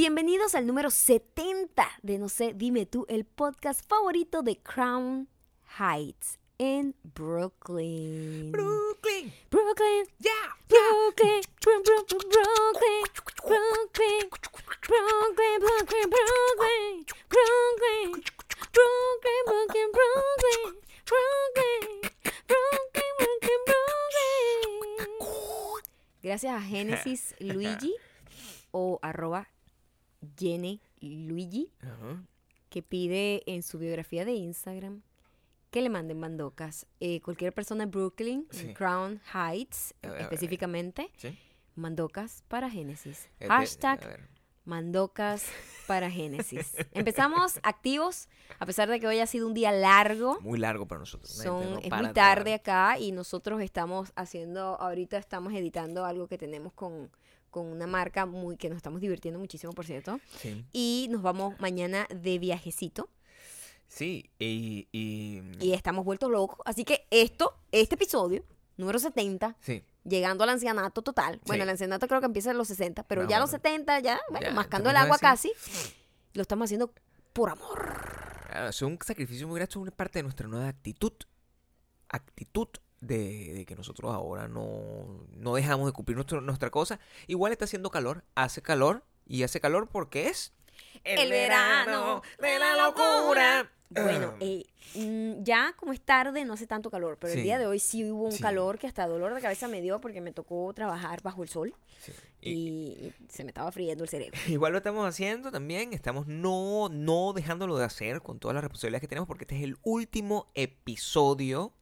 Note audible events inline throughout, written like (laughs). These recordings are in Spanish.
Bienvenidos al número 70 de No sé, dime tú, el podcast favorito de Crown Heights en Brooklyn. Brooklyn. Brooklyn, Ya. Brooklyn, Bru- Brooklyn, Brooklyn, Brooklyn, Brooklyn, Brooklyn, Brooklyn, Brooklyn, Brooklyn, Brooklyn, Brooklyn, Brooklyn, Brooklyn, Brooklyn. Gracias a Genesis (laughs) Luigi o arroba Gene Luigi Ajá. que pide en su biografía de Instagram que le manden mandocas. Eh, cualquier persona en Brooklyn, en. Crown Heights A ver, a ver. específicamente, Sí. mandocas para Génesis. Eh, Hashtag mandocas para Génesis. (laughs) Empezamos activos, a pesar de que hoy ha sido un día largo. Muy largo para nosotros. Son, no es muy de tarde acá y nosotros estamos haciendo, ahorita estamos editando algo que tenemos con, con una marca muy que nos estamos divirtiendo muchísimo, por cierto. Sí. Y nos vamos mañana de viajecito. Sí, y, y- y estamos vueltos locos. Así que esto, este episodio, número 70, sí, llegando al ancianato total. Bueno, Sí. el ancianato creo que empieza en los 60, pero ya a los menos. 70, ya, bueno, Ya, mascando el agua casi, lo estamos haciendo por amor. claro, es un sacrificio muy grande, es una parte de nuestra nueva actitud. Actitud de, de que nosotros ahora no, no dejamos de cumplir nuestro- nuestra cosa. Igual está haciendo calor, hace calor, y hace calor porque es El verano de la locura. Bueno, Ah. eh, mm, ya como es tarde, no hace tanto calor, pero el día de hoy sí hubo un Sí. calor que hasta dolor de cabeza me dio porque me tocó trabajar bajo el sol Sí. y, y se me estaba friendo el cerebro. (laughs) Igual lo estamos haciendo también, estamos no, no dejándolo de hacer con todas las responsabilidades que tenemos porque este es el último episodio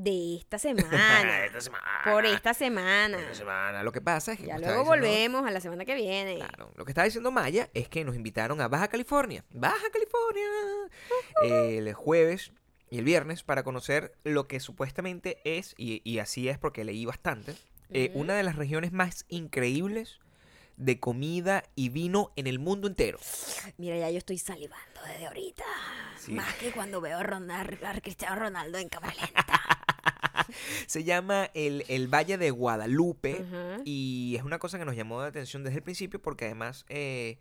De esta (laughs) semana, esta semana. por esta semana. Esta semana. Lo que pasa es que Ya luego estaba volvemos a la semana que viene. Claro, lo que está diciendo Maya es que nos invitaron a Baja California. Baja California. El jueves y el viernes para conocer lo que supuestamente es, y, y así es porque leí bastante, eh, una de las regiones más increíbles de comida y vino en el mundo entero. Mira, ya yo estoy salivando desde ahorita. Sí. Más que cuando veo a, Ronald- a Cristiano Ronaldo en cámara lenta. (laughs) (laughs) Se llama el, el Valle de Guadalupe y es una cosa que nos llamó la atención desde el principio porque además eh,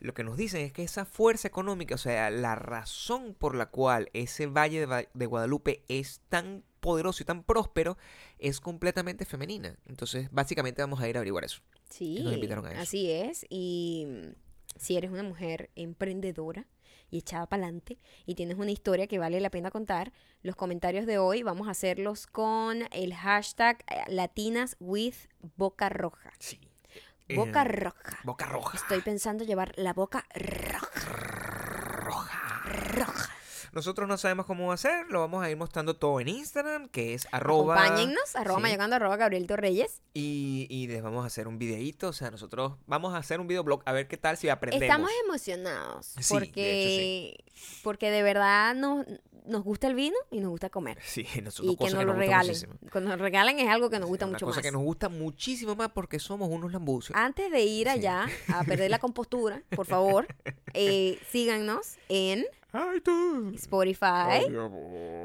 lo que nos dicen es que esa fuerza económica, o sea, la razón por la cual ese Valle de, Va- de Guadalupe es tan poderoso y tan próspero es completamente femenina. Entonces, básicamente vamos a ir a averiguar eso. Sí, nos invitaron a eso. así es. Y mm, si eres una mujer emprendedora y echada para adelante y tienes una historia que vale la pena contar, los comentarios de hoy vamos a hacerlos con el hashtag eh, Latinas with Boca Roja. Sí. Boca Eh, Roja. Boca Roja. Estoy pensando llevar la boca roja. Roja. Roja. Nosotros no sabemos cómo hacer, lo vamos a ir mostrando todo en Instagram, que es arroba... Acompáñennos, arroba Sí. mayocando, arroba Gabriel Torreyes. Y, y les vamos a hacer un videíto, o sea, nosotros vamos a hacer un videoblog a ver qué tal si aprendemos. Estamos emocionados Sí, de porque, porque de verdad nos, nos gusta el vino y nos gusta comer. Sí, (laughs) nosotros Y que cosas nos lo regalen. muchísimo. Cuando nos regalen es algo que nos gusta Una mucho cosa más. que nos gusta muchísimo más porque somos unos lambucios. Antes de ir allá a perder la compostura, por favor, (laughs) eh, síganos en Ay, tú. Spotify,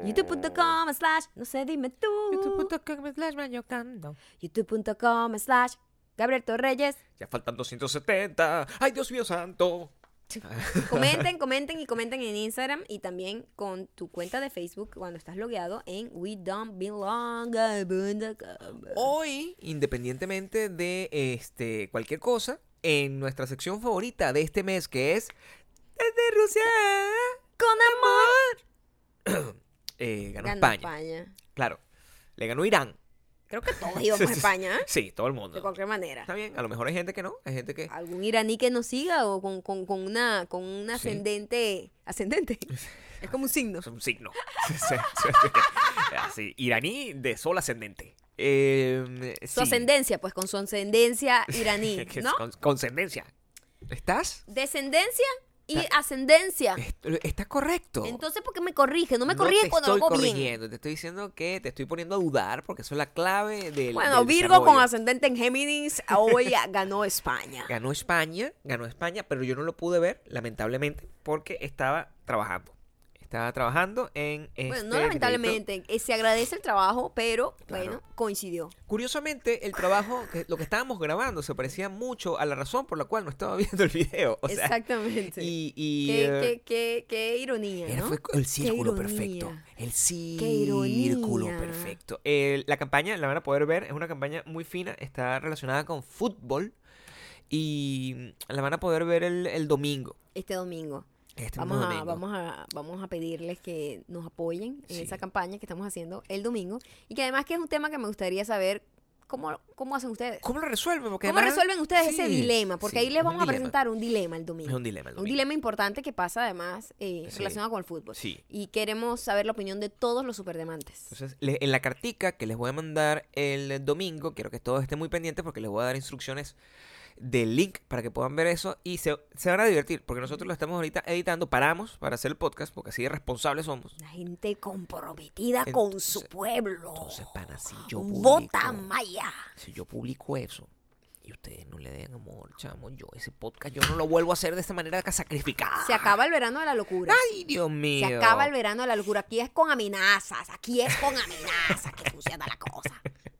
youtube.com slash, no sé, dime tú, youtube.com slash mayocando. youtube.com slash, Gabriel Torreyes. Ya faltan 270. Ay, Dios mío santo. Comenten, comenten y comenten en Instagram y también con tu cuenta de Facebook cuando estás logueado en we don't belong. Hoy, independientemente de este cualquier cosa, en nuestra sección favorita de este mes, que es desde Rusia, Con amor. (coughs) eh, ganó, Ganó España. España. Claro, le ganó Irán. Creo que todos (laughs) íbamos a España, ¿eh? Sí, todo el de mundo. cualquier manera. Está bien, a lo mejor hay gente que no, hay gente que... algún iraní que nos siga o con, con, con una con un Sí. ascendente ascendente (laughs) es como un signo Es un signo. (laughs) Sí, sí, sí, sí. Así, iraní de sol ascendente. Eh, su sí. ascendencia pues con su ascendencia iraní es no con- Conscendencia. ¿Estás? descendencia y ascendencia Est- Está correcto. entonces ¿por qué me corrige no me No corrige cuando lo hago bien corrigiendo, te estoy diciendo que te estoy poniendo a dudar porque eso es la clave del. bueno del Virgo con ascendente en Géminis hoy (laughs) ganó España Ganó España, ganó España, pero yo no lo pude ver, lamentablemente, porque estaba trabajando. Estaba trabajando en este Bueno, no videíto. lamentablemente, eh, se agradece el trabajo, pero Claro. bueno, coincidió. Curiosamente, el trabajo, (laughs) que, lo que estábamos grabando, se parecía mucho a la razón por la cual no estaba (laughs) viendo el video. O sea, Exactamente. y, y, qué, eh, qué, qué, qué ironía, Era- ¿no? fue el círculo perfecto. El círculo perfecto. El- la campaña, la van a poder ver, es una campaña muy fina, está relacionada con fútbol y la van a poder ver el, el domingo. Este domingo. Este Vamos a, vamos, a, vamos a pedirles que nos apoyen en Sí. esa campaña que estamos haciendo el domingo. Y que además que es un tema que me gustaría saber cómo, cómo hacen ustedes. ¿Cómo lo resuelven? Porque ¿Cómo además- resuelven ustedes ese dilema? Porque sí, ahí les vamos a presentar un dilema el domingo. Es un dilema el Un dilema importante que pasa además eh, relacionado con el fútbol. Sí. Y queremos saber la opinión de todos los superdemantes. Entonces, le- en la cartica que les voy a mandar el domingo, quiero que todos estén muy pendientes porque les voy a dar instrucciones del link para que puedan ver eso y se, se van a divertir porque nosotros lo estamos ahorita editando, paramos para hacer el podcast porque así de responsables somos. La gente comprometida con su pueblo. Entonces, pana, si yo Vota publico- Maya. Si yo publico eso y ustedes no le den amor, chamo, yo ese podcast yo no lo vuelvo a hacer de esta manera sacrificada. Se acaba el verano de la locura. Ay, Dios mío. Se acaba el verano de la locura. Aquí es con amenazas. Aquí es con amenazas que funciona la cosa. (laughs)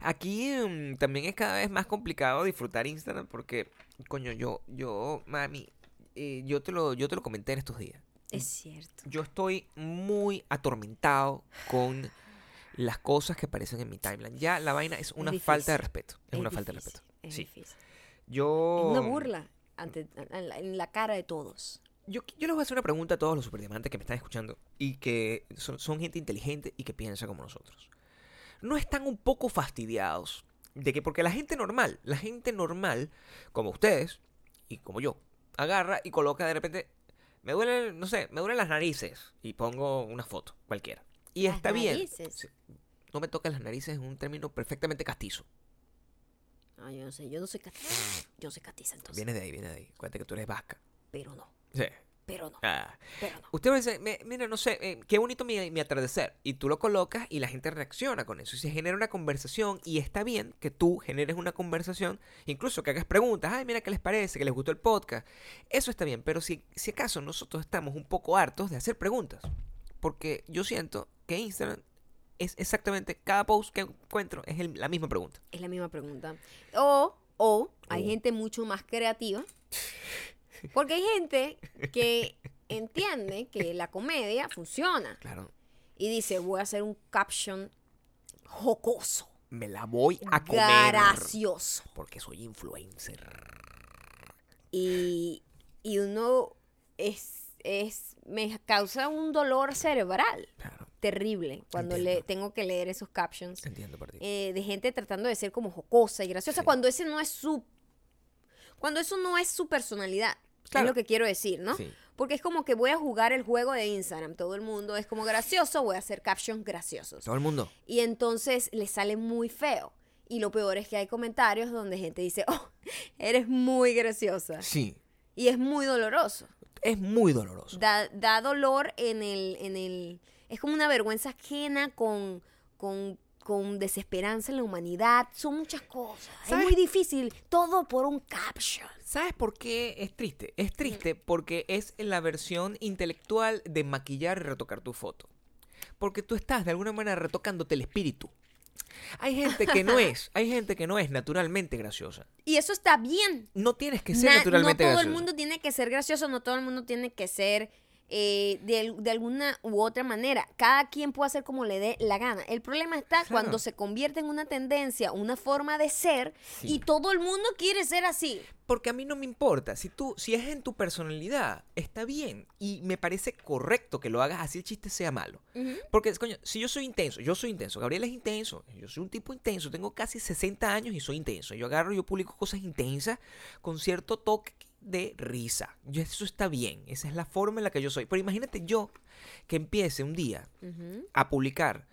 Aquí mm, también es cada vez más complicado disfrutar Instagram porque, coño, yo, yo, mami, eh, yo te lo, yo te lo comenté en estos días. Es cierto. Yo estoy muy atormentado con las cosas que aparecen en mi timeline. Ya la vaina es una falta de difícil. respeto. Es, una falta de difícil, respeto. Es sí. difícil. Yo. Es una burla ante, en, la, en la cara de todos. Yo, yo les voy a hacer una pregunta a todos los superdiamantes que me están escuchando y que son, son gente inteligente y que piensa como nosotros. ¿No están un poco fastidiados de que porque la gente normal, la gente normal, como ustedes y como yo, agarra y coloca de repente, me duele, no sé, me duelen las narices y pongo una foto cualquiera. Y Las está bien. narices. No me toques las narices es un término perfectamente castizo. Ah, yo no sé, yo no soy catiza. Yo soy catiza entonces. Viene de ahí, viene de ahí. Cuéntate que tú eres vasca. Pero no, Sí. Pero no, Ah. pero no. Usted me dice, "Me- mira, no sé, eh, qué bonito mi, mi atardecer. Y tú lo colocas y la gente reacciona con eso. Y se genera una conversación y está bien que tú generes una conversación, incluso que hagas preguntas, ay, mira qué les parece, que les gustó el podcast. Eso está bien, pero si, si acaso nosotros estamos un poco hartos de hacer preguntas, porque yo siento que Instagram es exactamente, cada post que encuentro es el- la misma pregunta. Es la misma pregunta. O, o hay O. gente mucho más creativa. Porque hay gente que entiende que la comedia funciona. Claro, Y dice, voy a hacer un caption jocoso, me la voy a comer. gracioso. Porque soy influencer. Y, y uno es, es, me causa un dolor cerebral Claro, terrible cuando le tengo que leer esos captions entiendo por ti. eh, de gente tratando de ser como jocosa y graciosa Sí. cuando ese no es su cuando eso no es su personalidad Claro. es lo que quiero decir no Sí. porque es como que voy a jugar el juego de Instagram todo el mundo es como gracioso voy a hacer captions graciosos Todo el mundo. y entonces le sale muy feo y lo peor es que hay comentarios donde gente dice oh eres muy graciosa Sí, y es muy doloroso es muy doloroso. da, da dolor en el, en el... Es como una vergüenza ajena con, con, con desesperanza en la humanidad. Son muchas cosas. ¿Sabes? Es muy difícil. Todo por un caption. ¿Sabes por qué es triste? Es triste porque es la versión intelectual de maquillar y retocar tu foto. Porque tú estás de alguna manera retocándote el espíritu. Hay gente que no es, (laughs) hay gente que no es naturalmente graciosa. Y eso está bien. No tienes que ser Na- naturalmente no todo el mundo tiene que ser gracioso, no todo el mundo tiene que ser eh, de, de alguna u otra manera. Cada quien puede hacer como le dé la gana. El problema está Claro. cuando se convierte en una tendencia, una forma de ser, Sí. y todo el mundo quiere ser así. Porque a mí no me importa. Si tú, si es en tu personalidad, está bien. Y me parece correcto que lo hagas así el chiste sea malo. Porque, coño, si yo soy intenso, yo soy intenso, Gabriel es intenso, yo soy un tipo intenso, tengo casi 60 años y soy intenso. Yo agarro, yo publico cosas intensas con cierto toque de risa. Yo- eso está bien, esa es la forma en la que yo soy. Pero imagínate yo que empiece un día a publicar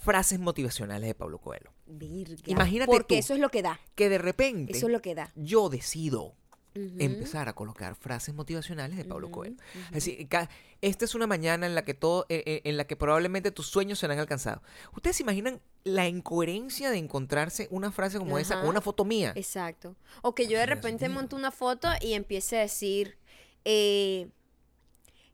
frases motivacionales de Pablo Coelho. Virga. Imagínate Porque tú. eso es lo que da. Que de repente Eso es lo que da. yo decido Empezar a colocar frases motivacionales de Pablo Ujú, Coelho. ujú. Es decir, ca- esta es una mañana en la que todo, eh, eh, en la que probablemente tus sueños serán alcanzados. ¿Ustedes se imaginan la incoherencia de encontrarse una frase como esa con una foto mía? Exacto. O que yo de repente mío. monte una foto y empiece a decir, eh,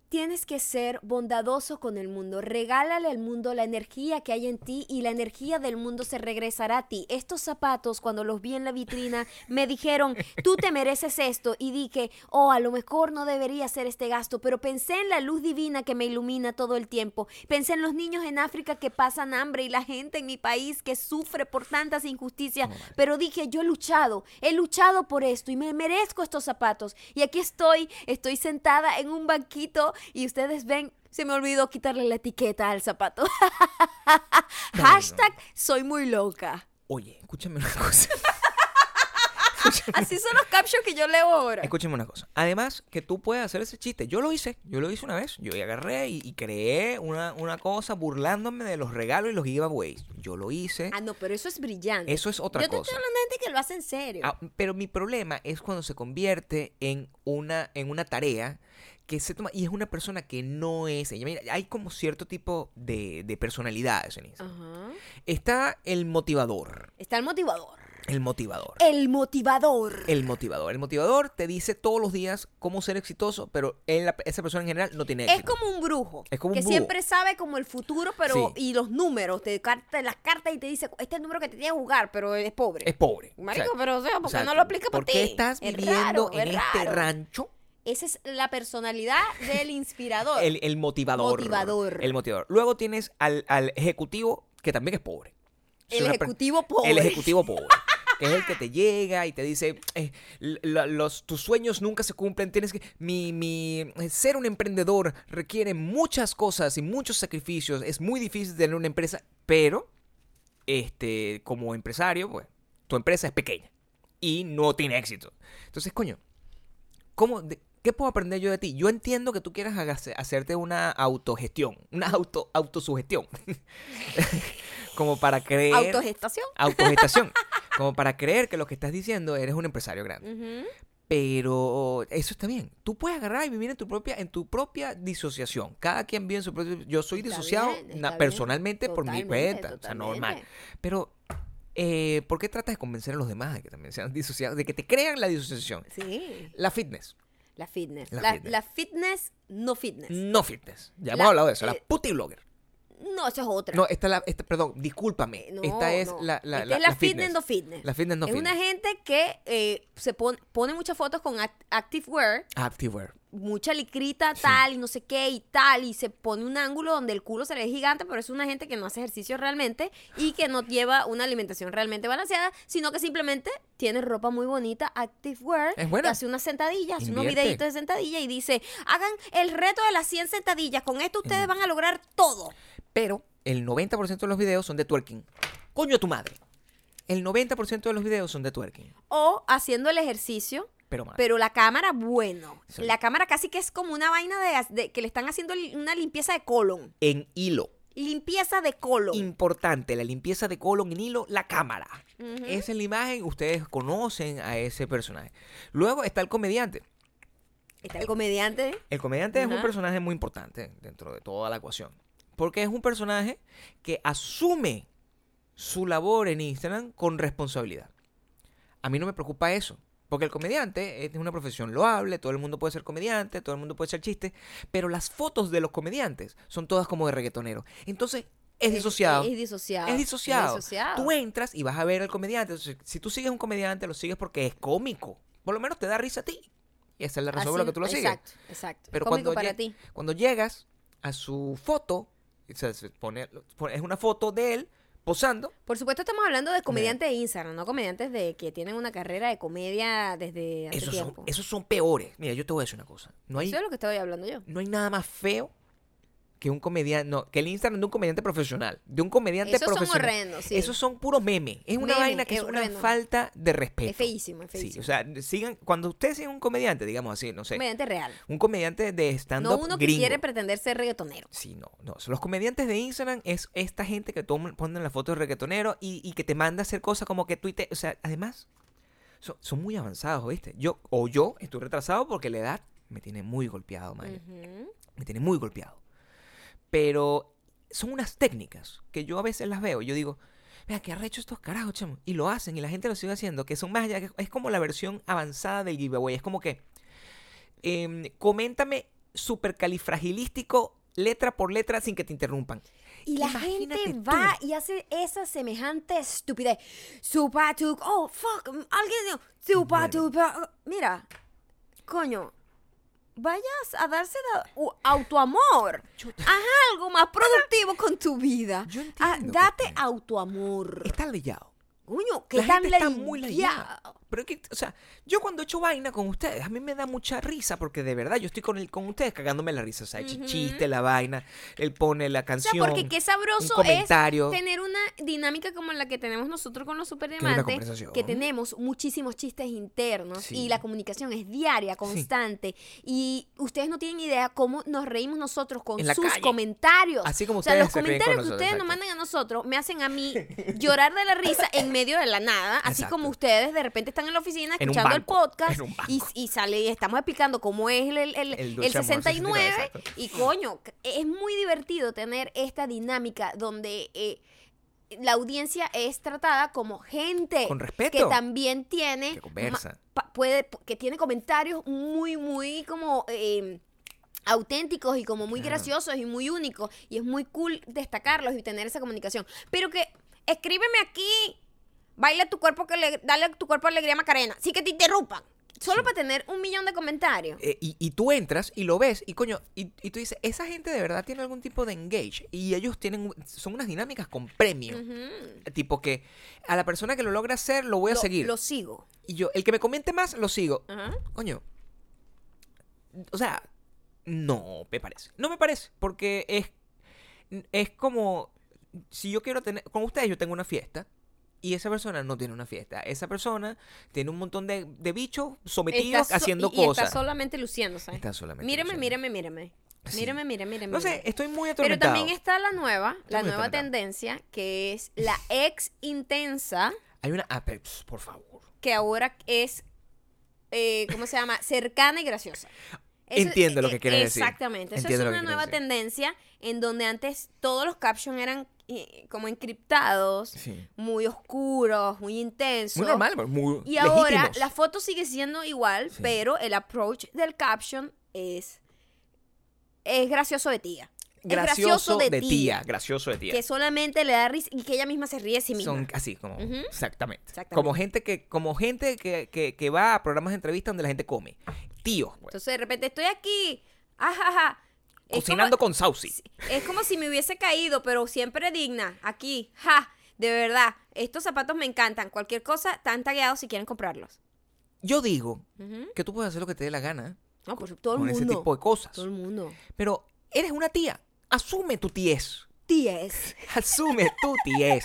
tienes que ser bondadoso con el mundo. Regálale al mundo la energía que hay en ti y la energía del mundo se regresará a ti. Estos zapatos, cuando los vi en la vitrina, me dijeron, tú te mereces esto. Y dije, oh, a lo mejor no debería hacer este gasto, pero pensé en la luz divina que me ilumina todo el tiempo. Pensé en los niños en África que pasan hambre y la gente en mi país que sufre por tantas injusticias. Pero dije, yo he luchado, he luchado por esto y me merezco estos zapatos. Y aquí estoy, estoy sentada en un banquito y ustedes ven, se me olvidó quitarle la etiqueta al zapato. (laughs) Hashtag soy muy loca. Oye, escúchame una cosa. (laughs) Así son los captions que yo leo ahora. Escúchame una cosa. Además, que tú puedes hacer ese chiste. Yo lo hice. Yo lo hice una vez. Yo agarré y, y creé una, una cosa burlándome de los regalos y los giveaways. Yo lo hice. Ah, no, pero eso es brillante. Eso es otra yo te cosa. estoy hablando de gente que lo hace en serio. Ah, pero mi problema es cuando se convierte en una, en una tarea que se toma y es una persona que no es ella. Mira, hay como cierto tipo de, de personalidades en Instagram. Está el motivador. Está el motivador. El motivador. El motivador. El motivador. El motivador te dice todos los días cómo ser exitoso, pero él, la- esa persona en general no tiene Es éxito. como un brujo. Es como un que siempre sabe como el futuro, pero Sí. y los números, te carta las cartas y te dice, este es el número que te tiene que jugar, pero es pobre. Es pobre. Marico, pero o sea, ¿por qué no lo aplica ¿Por ti? qué estás Es viviendo raro, en es este raro. rancho? Esa es la personalidad del inspirador. (laughs) El, el motivador. Motivador. El motivador. Luego tienes al, al ejecutivo, que también es pobre. El ejecutivo pobre. El ejecutivo (laughs) pobre. Que es el que te llega y te dice, eh, los, tus sueños nunca se cumplen, tienes que... Mi, mi, eh, ser un emprendedor requiere muchas cosas y muchos sacrificios, es muy difícil tener una empresa, pero este, como empresario, pues, tu empresa es pequeña y no tiene éxito. Entonces, coño, ¿cómo, de- ¿qué puedo aprender yo de ti? Yo entiendo que tú quieras hacerte una autogestión, una auto, autosugestión, (laughs) como para creer... Autogestación. Autogestación. (laughs) como para creer que lo que estás diciendo eres un empresario grande. Pero eso está bien. Tú puedes agarrar y vivir en tu propia, en tu propia disociación. Cada quien vive en su propio. Yo soy Está disociado bien, na- personalmente por mi cuenta. O sea, normal. Pero, eh, ¿por qué tratas de convencer a los demás de que también sean disociados? De que te crean la disociación. Sí, La fitness. La fitness. La La, fitness. la fitness, no fitness. No fitness. Ya hemos La- hablado de eso. La eh, puti blogger. No, eso es otra. No, esta es la. Esta, perdón, discúlpame. Eh, no, esta es no. la, la, Esta la- es la la fitness, no fitness. La fitness no es fitness. una gente que eh, se pon- pone muchas fotos con act- activewear, Activewear. Mucha licrita tal y no sé qué y tal, y se pone un ángulo donde el culo se le ve gigante, pero es una gente que no hace ejercicio realmente y que no lleva una alimentación realmente balanceada, sino que simplemente tiene ropa muy bonita, activewear, Es buena. y hace unas sentadillas, hace unos videitos de sentadilla y dice, hagan el reto de las 100 sentadillas, con esto ustedes van a lograr todo. Pero el 90% de los videos son de twerking. Coño a tu madre. El 90% de los videos son de twerking. O haciendo el ejercicio Pero mal. Pero la cámara, bueno. Sí. La cámara casi que es como una vaina de, de- que le están haciendo una limpieza de colon. en hilo. Limpieza de colon. Importante, la limpieza de colon en hilo, la cámara. Esa es la imagen, ustedes conocen a ese personaje. Luego está el comediante. Está el comediante. El comediante es un personaje muy importante dentro de toda la ecuación. Porque es un personaje que asume su labor en Instagram con responsabilidad. A mí no me preocupa eso. Porque el comediante es una profesión loable, todo el mundo puede ser comediante, todo el mundo puede ser chiste, pero las fotos de los comediantes son todas como de reggaetonero. Entonces, es disociado. Es, disociado. Es disociado. Es disociado. Tú entras y vas a ver al comediante. Entonces, si tú sigues un comediante, lo sigues porque es cómico. Por lo menos te da risa a ti. Y esa es la razón por la que tú lo sigues. Exacto, exacto. Pero Cómico cuando, para ti. cuando llegas a su foto, o sea, se pone- es una foto de él posando. Por supuesto estamos hablando de comediantes de Instagram, no comediantes de que tienen una carrera de comedia desde hace Esos son, tiempo. esos son peores. Mira, yo te voy a decir una cosa. No hay, Eso es lo que estoy hablando yo. no hay nada más feo que un comediante, no, que el Instagram de un comediante profesional, de un comediante Esos son profesional. horrendos, sí. Esos son puros memes. Es una Meme, vaina que es, es una horrendo. falta de respeto. Es feísimo, es Sí, feísimo. o sea, sigan, cuando ustedes siguen un comediante, digamos así, no sé, comediante real. un comediante de No stand-up uno que gringo. quiere pretender ser reggaetonero. Sí, no, no. Los comediantes de Instagram es esta gente que toman, ponen la foto de reggaetonero y, y que te manda a hacer cosas como que tuite. O sea, además, son, son muy avanzados, ¿viste? Yo, o yo estoy retrasado porque la edad me tiene muy golpeado. Ujú. Me tiene muy golpeado. Pero son unas técnicas que yo a veces las veo y yo digo, vea, qué arrecho estos carajos, chamo. Y lo hacen y la gente lo sigue haciendo, que son más allá, es como la versión avanzada del giveaway. Es como que, em, coméntame supercalifragilístico letra por letra sin que te interrumpan. Y la Imagínate gente tú. va y hace esa semejante estupidez. Super tu, oh fuck, alguien dijo, super tu, mira, coño, vayas a darse da- u- autoamor. Haz algo más productivo con tu vida. Yo Ah, entiendo que date autoamor. Está leyado. Coño, qué La tan gente está muy layado. Pero que, o sea, yo cuando echo vaina con ustedes, a mí me da mucha risa porque de verdad yo estoy con, el, con ustedes cagándome la risa. O sea, Ujú. chiste, la vaina, él pone la O sea, canción. porque qué sabroso es tener una dinámica como la que tenemos nosotros con los superdiamantes, conversación. que tenemos muchísimos chistes internos Sí. y la comunicación es diaria, constante. Y ustedes no tienen idea cómo nos reímos nosotros con sus calle. comentarios. Así como o sea, ustedes los se ríen con comentarios que ustedes nos mandan a nosotros me hacen a mí (laughs) llorar de la risa en medio de la nada, así Exacto. como ustedes de repente están en la oficina En escuchando el podcast y, sale y estamos explicando cómo es el, el, el- El el dulce amor 69 69, exacto. y coño, es muy divertido tener esta dinámica donde eh, la audiencia es tratada como gente Con respeto. que también tiene Que conversa. puede que tiene comentarios muy muy como eh, auténticos y como muy Claro. graciosos y muy únicos y es muy cool destacarlos y tener esa comunicación pero que escríbeme aquí baila tu cuerpo que le dale a tu cuerpo alegría Macarena sí que te interrumpan solo Sí. para tener un millón de comentarios Eh, y, y tú entras y lo ves y coño, y, y tú dices, esa gente de verdad tiene algún tipo de engage y ellos tienen, son unas dinámicas con premio. Tipo que a la persona que lo logra hacer lo voy a Lo- seguir. lo sigo Y yo, el que me comente más, lo sigo. Coño. O sea, no me parece. No me parece. Porque es, es como. Si yo quiero tener. Con ustedes, yo tengo una fiesta. Y esa persona no tiene una fiesta. Esa persona tiene un montón de, de bichos sometidos so- haciendo y, y cosas. está solamente luciéndose. Está solamente Mírame, luciendo. mírame, mírame. Sí. Mírame, mírame, mírame. No sé, estoy muy Pero atormentado. también está la nueva, la nueva atormentado. tendencia, que es la ex intensa, Hay una. ah, pero, pss, por favor. que ahora es, eh, ¿cómo se llama? Cercana y graciosa. Eso- Entiendo lo que quieres decir. Exactamente. Eso Entiendo es una nueva tendencia en donde antes todos los captions eran como encriptados, Sí. muy oscuros, muy intensos. Muy normal, muy. Y ahora la foto sigue siendo igual, Sí. pero el approach del caption es es gracioso de tía. Es Gracioso de tía. Gracioso de tía. Que solamente le da risa y que ella misma se ríe de sí misma. Son así, como. Exactamente. Exactamente. Como gente que, como gente que, que, que va a programas de entrevista donde la gente come. Tíos, pues. Entonces de repente estoy aquí, ajaja. Es Cocinando como, con Saucy. es como si me hubiese caído, pero siempre digna. Aquí, ja, de verdad. Estos zapatos me encantan. Cualquier cosa, están tagueados si quieren comprarlos. Yo digo que tú puedes hacer lo que te dé la gana No, por supuesto, todo el mundo. ese tipo de cosas. Todo el mundo. Pero eres una tía. Asume tu tiez. Tías. (laughs) Asume tu tiez.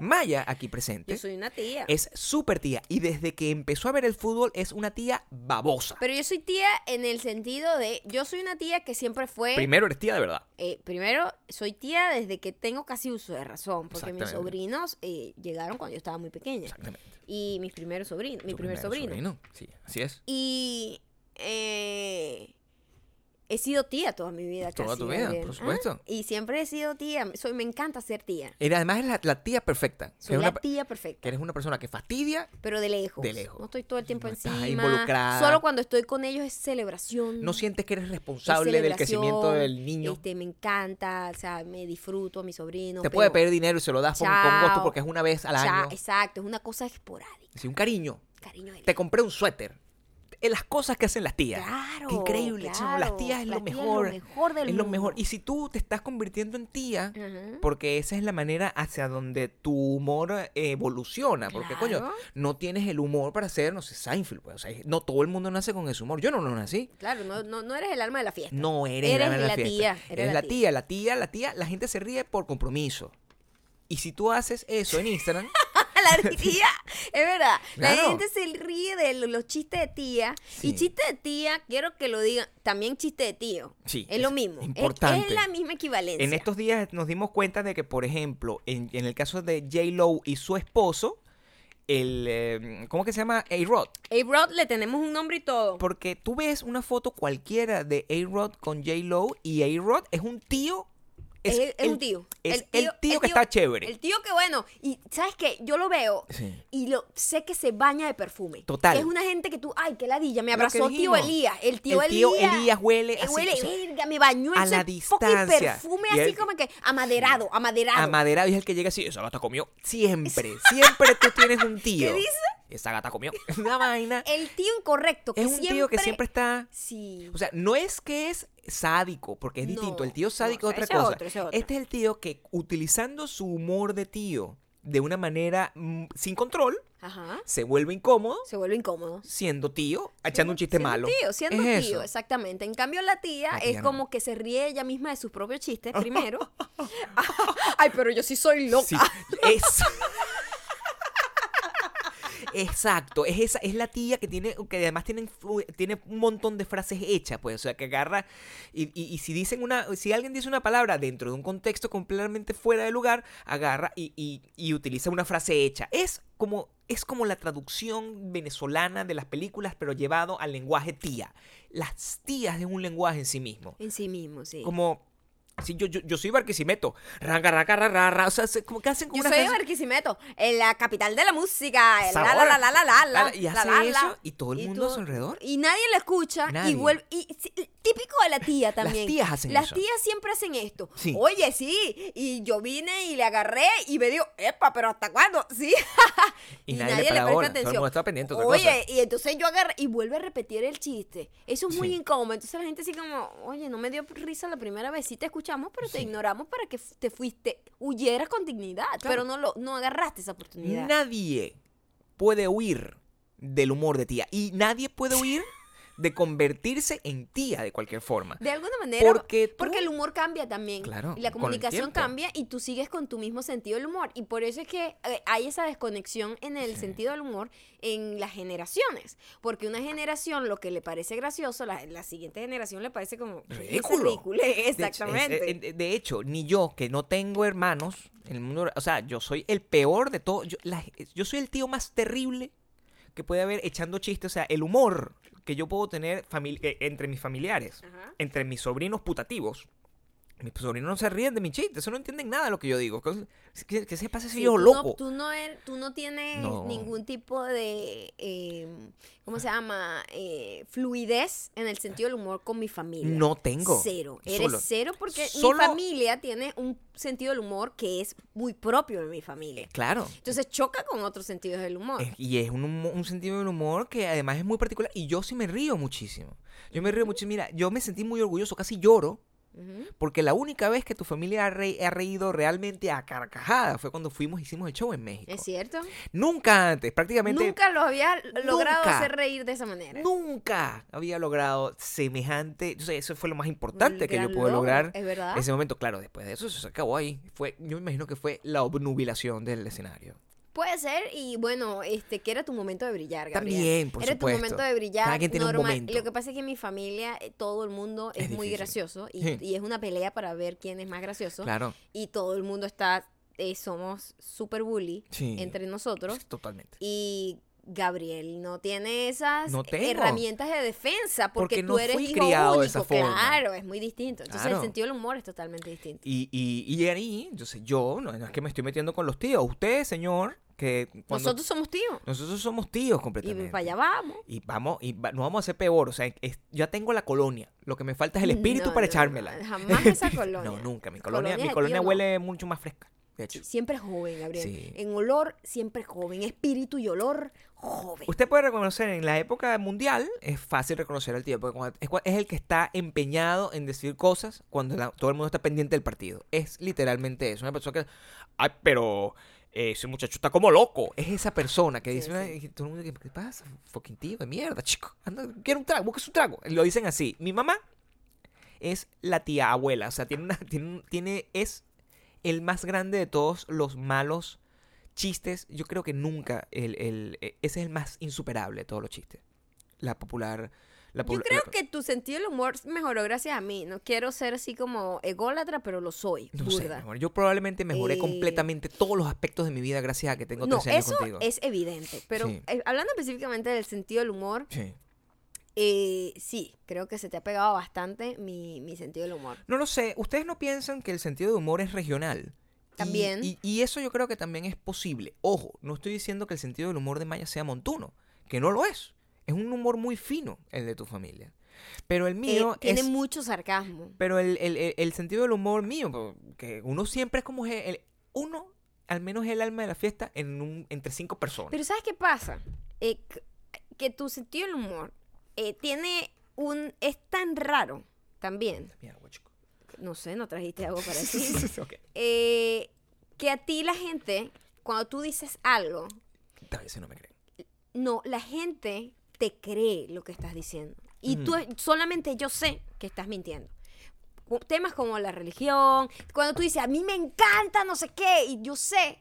Maya, aquí presente, Yo soy una tía. es súper tía. Y desde que empezó a ver el fútbol, es una tía babosa. Pero yo soy tía en el sentido de, yo soy una tía que siempre fue, Primero eres tía de verdad. eh, primero soy tía desde que tengo casi uso de razón, porque mis sobrinos eh, llegaron cuando yo estaba muy pequeña. Exactamente. Y mis primeros sobrinos, mi Tu primer sobrino. Sí, así es. Y eh, he sido tía toda mi vida. Toda casi, tu vida, por Ah, supuesto. Y siempre he sido tía. Soy, me encanta ser tía. Y además eres la, la tía perfecta. Soy Eres la una- tía que perfecta. eres una persona que fastidia, Pero de lejos. De lejos. No estoy todo el tiempo No estás encima. involucrada. Solo cuando estoy con ellos es celebración. no sientes que eres es responsable del crecimiento del niño. Este, me encanta, o sea, me disfruto a mi sobrino. Te puede pedir dinero y se lo das con, con gusto Chao. porque es una vez al Ya, año. exacto, es una cosa esporádica. Sí, un cariño. Cariño de Te compré un suéter. Eh, Las cosas que hacen las tías. Claro. Qué increíble, chamo, Las tías es lo mejor. Es lo mejor del es lo mejor. Y si tú te estás convirtiendo en tía, porque esa es la manera hacia donde tu humor evoluciona. Porque, coño, no tienes el humor para ser, no sé, Seinfeld. Pues. O sea, no todo el mundo nace con ese humor. Yo no lo nací. Claro, no, no, no eres el alma de la fiesta. No eres, Eres la, de la fiesta. tía, eres Eres la la tía. tía, la tía, la tía. La gente se ríe por compromiso. Y si tú haces eso en Instagram, (laughs) tía, (laughs) es verdad. La gente se ríe de lo- los chistes de tía. Sí. Y chiste de tía, quiero que lo digan, también chiste de tío. Sí, Es lo mismo. Importante. Es, la misma equivalencia. en estos días nos dimos cuenta de que, por ejemplo, en, en el caso de J. Lo y su esposo, el. eh, ¿Cómo que se llama? A-Rod. A-Rod le tenemos un nombre y todo. Porque tú ves una foto cualquiera de A-Rod con J. Lo y A-Rod es un tío Es, Es es un el- tío. es el tío que está chévere. El tío que, bueno, y ¿sabes qué? Yo lo veo Sí. y lo sé que se baña de perfume. Total. Es una gente que tú, ay, qué ladilla, me Lo que abrazó tío. Elías. El tío El tío Elías. Elías huele así, Huele, o sea, me bañó a la distancia. perfume Y así como que amaderado, amaderado. Amaderado y es el que llega así, esa gata comió. Siempre, (laughs) siempre tú tienes un tío. ¿Qué dice? Esa gata comió. (laughs) Una vaina. el tío incorrecto que Es un siempre... tío que siempre está Sí. O sea, no es que es sádico, porque es No, distinto. El tío no, sádico es otra es cosa. otro, es otro. Este es el tío que, utilizando su humor de tío de una manera mm, sin control, Ajá. se vuelve incómodo Se vuelve incómodo. siendo tío, echando un chiste Siendo malo. Tío, siendo Es tío, eso. exactamente. En cambio, la tía La es tía no. como que se ríe ella misma de sus propios chistes (laughs) primero. (laughs) Ay, pero yo sí soy loca. Sí, es. Exacto, es esa, es la tía que tiene, que además tiene, tiene un montón de frases hechas, pues, o sea, que agarra y, y- y si dicen una, si alguien dice una palabra dentro de un contexto completamente fuera de lugar, agarra y, y- y utiliza una frase hecha. Es como, es como la traducción venezolana de las películas, pero llevado al lenguaje tía. Las tías es un lenguaje en sí mismo. En sí mismo, sí. Como, si yo, yo, yo soy Barquisimeto, ranga, ranga, ranga, ranga, o sea, se- como que hacen como Yo una soy de Barquisimeto, en la capital de la música. La, la, Sabor. la, la, la, la, la, Y la, hace la, la. eso, y todo el mundo a su alrededor. Y nadie lo escucha. Y vuelve. Y, sí, típico de la tía también. tías hacen Las eso. tías siempre hacen esto. Sí. Oye, sí. Y yo vine y le agarré y me dio, epa, pero ¿hasta cuándo? (laughs) Sí. Y nadie le para bola, todo el mundo está pendiente de otra Oye, y entonces yo agarré y vuelve a repetir el chiste. Eso es muy Sí. incómodo. Entonces la gente así como, oye, no me dio risa la primera vez. Sí te escuchamos, pero te ignoramos para que te fuiste, huyeras con dignidad. Claro. Pero no, lo, no agarraste esa oportunidad. Nadie puede huir del humor de tía. Y nadie puede huir (laughs) de convertirse en tía de cualquier forma. De alguna manera. Porque tú- porque el humor cambia también. Claro, Y la comunicación cambia y tú sigues con tu mismo sentido del humor. Y por eso es que eh, hay esa desconexión en el sentido del humor en las generaciones. Porque una generación lo que le parece gracioso, la, la siguiente generación le parece como Ridículo. ridículo. (laughs) De hecho, es- Exactamente. es- de hecho, ni yo, que no tengo hermanos, en el mundo, o sea, yo soy el peor de todo. Yo, la- yo soy el tío más terrible que puede haber echando chistes. O sea, el humor que yo puedo tener eh, entre mis familiares, Ajá. entre mis sobrinos putativos. Mis sobrinos no se ríen de mi chiste, eso no entienden nada de lo que yo digo. ¿Qué, qué se pasa Sí, viejo tú loco? No, tú, no eres- tú no tienes No. ningún tipo de, eh, ¿cómo se llama? Eh, fluidez en el sentido del humor con mi familia. No tengo. Cero. Solo- Eres cero porque solo- mi familia tiene un sentido del humor que es muy propio de mi familia. Claro. Entonces choca con otros sentidos del humor. Es- y es un, un sentido del humor que además es muy particular. Y yo sí me río muchísimo. Yo me río mucho. Mira, yo me sentí muy orgulloso, casi lloro. Porque la única vez que tu familia ha, re- ha reído realmente a carcajadas fue cuando fuimos hicimos el show en México. ¿Es cierto? Nunca antes, prácticamente. Nunca lo había logrado Nunca. hacer reír de esa manera. Nunca había logrado semejante. Eso fue lo más importante que yo pude lograr. Es verdad. Ese momento, claro, después de eso eso se acabó ahí. Fue, yo me imagino que fue la obnubilación del escenario. Puede ser, y bueno, este, que era tu momento de brillar, Gabriel. También, por era supuesto. tu momento de brillar. Cada quien tiene un normal. momento. Lo que pasa es que en mi familia eh, todo el mundo es, Es muy gracioso y, Sí. y es una pelea para ver quién es más gracioso. Claro. Y todo el mundo está, eh, somos super bully Sí. entre nosotros. Totalmente. Y Gabriel no tiene esas No herramientas de defensa porque, Porque tú no eres fui hijo criado de único. esa forma. Claro, es muy distinto. Entonces el sentido del humor es totalmente distinto. Y, y, y ahí, entonces yo, no, no es que me estoy metiendo con los tíos. Usted, señor, que cuando Nosotros somos tíos. nosotros somos tíos Y completamente. para allá vamos. Y vamos, y va- no vamos a hacer peor. O sea, es- ya tengo la colonia. Lo que me falta es el espíritu No, para no, echármela. jamás esa (laughs) colonia. No, nunca. Mi colonia, mi colonia no. huele mucho más fresca. De hecho. Siempre joven, Gabriel. Sí. En olor, siempre joven. Espíritu y olor, joven. Usted puede reconocer en la época mundial, es fácil reconocer al tío, porque es, el que está empeñado en decir cosas cuando la- todo el mundo está pendiente del partido. Es literalmente eso. Una persona que, ay, pero eh, ese muchacho está como loco. Es esa persona que dice, sí. "Ay, y todo el mundo dice, ¿qué pasa? Fucking tío de mierda, chico. Anda, quiero un trago, busca su trago. Lo dicen así. Mi mamá es la tía abuela, o sea, tiene una, tiene, un- tiene, es el más grande de todos los malos chistes. Yo creo que nunca, el, el- e- ese es el más insuperable de todos los chistes. La popular... La Yo creo la- que tu sentido del humor mejoró gracias a mí. No quiero ser así como ególatra, pero lo soy. No sé, yo probablemente mejoré Eh, completamente todos los aspectos de mi vida gracias a que tengo no, 13 años eso contigo. es evidente. Pero Sí. eh, hablando específicamente del sentido del humor, Sí. Eh, sí, creo que se te ha pegado bastante mi, mi sentido del humor. No lo sé, ¿ustedes no piensan que el sentido de humor es regional? Y- También. Y, y eso yo creo que también es posible. Ojo, no estoy diciendo que el sentido del humor de Maya sea montuno, que no lo es. Es un humor muy fino el de tu familia. Pero el Eh, mío tiene es... mucho sarcasmo. Pero el, el- el- el sentido del humor mío, que uno siempre es como... el- uno, al menos el alma de la fiesta en un, entre cinco personas. Pero ¿sabes qué pasa? Eh, que tu sentido del humor eh, tiene un... es tan raro también. No sé, no trajiste algo para (laughs) decir. Ok. eh, que a ti la gente, cuando tú dices algo, A veces no me creen. no, la gente te cree lo que estás diciendo. Y tú, Mm. solamente yo sé que estás mintiendo. Temas como la religión, cuando tú dices, a mí me encanta no sé qué, y yo sé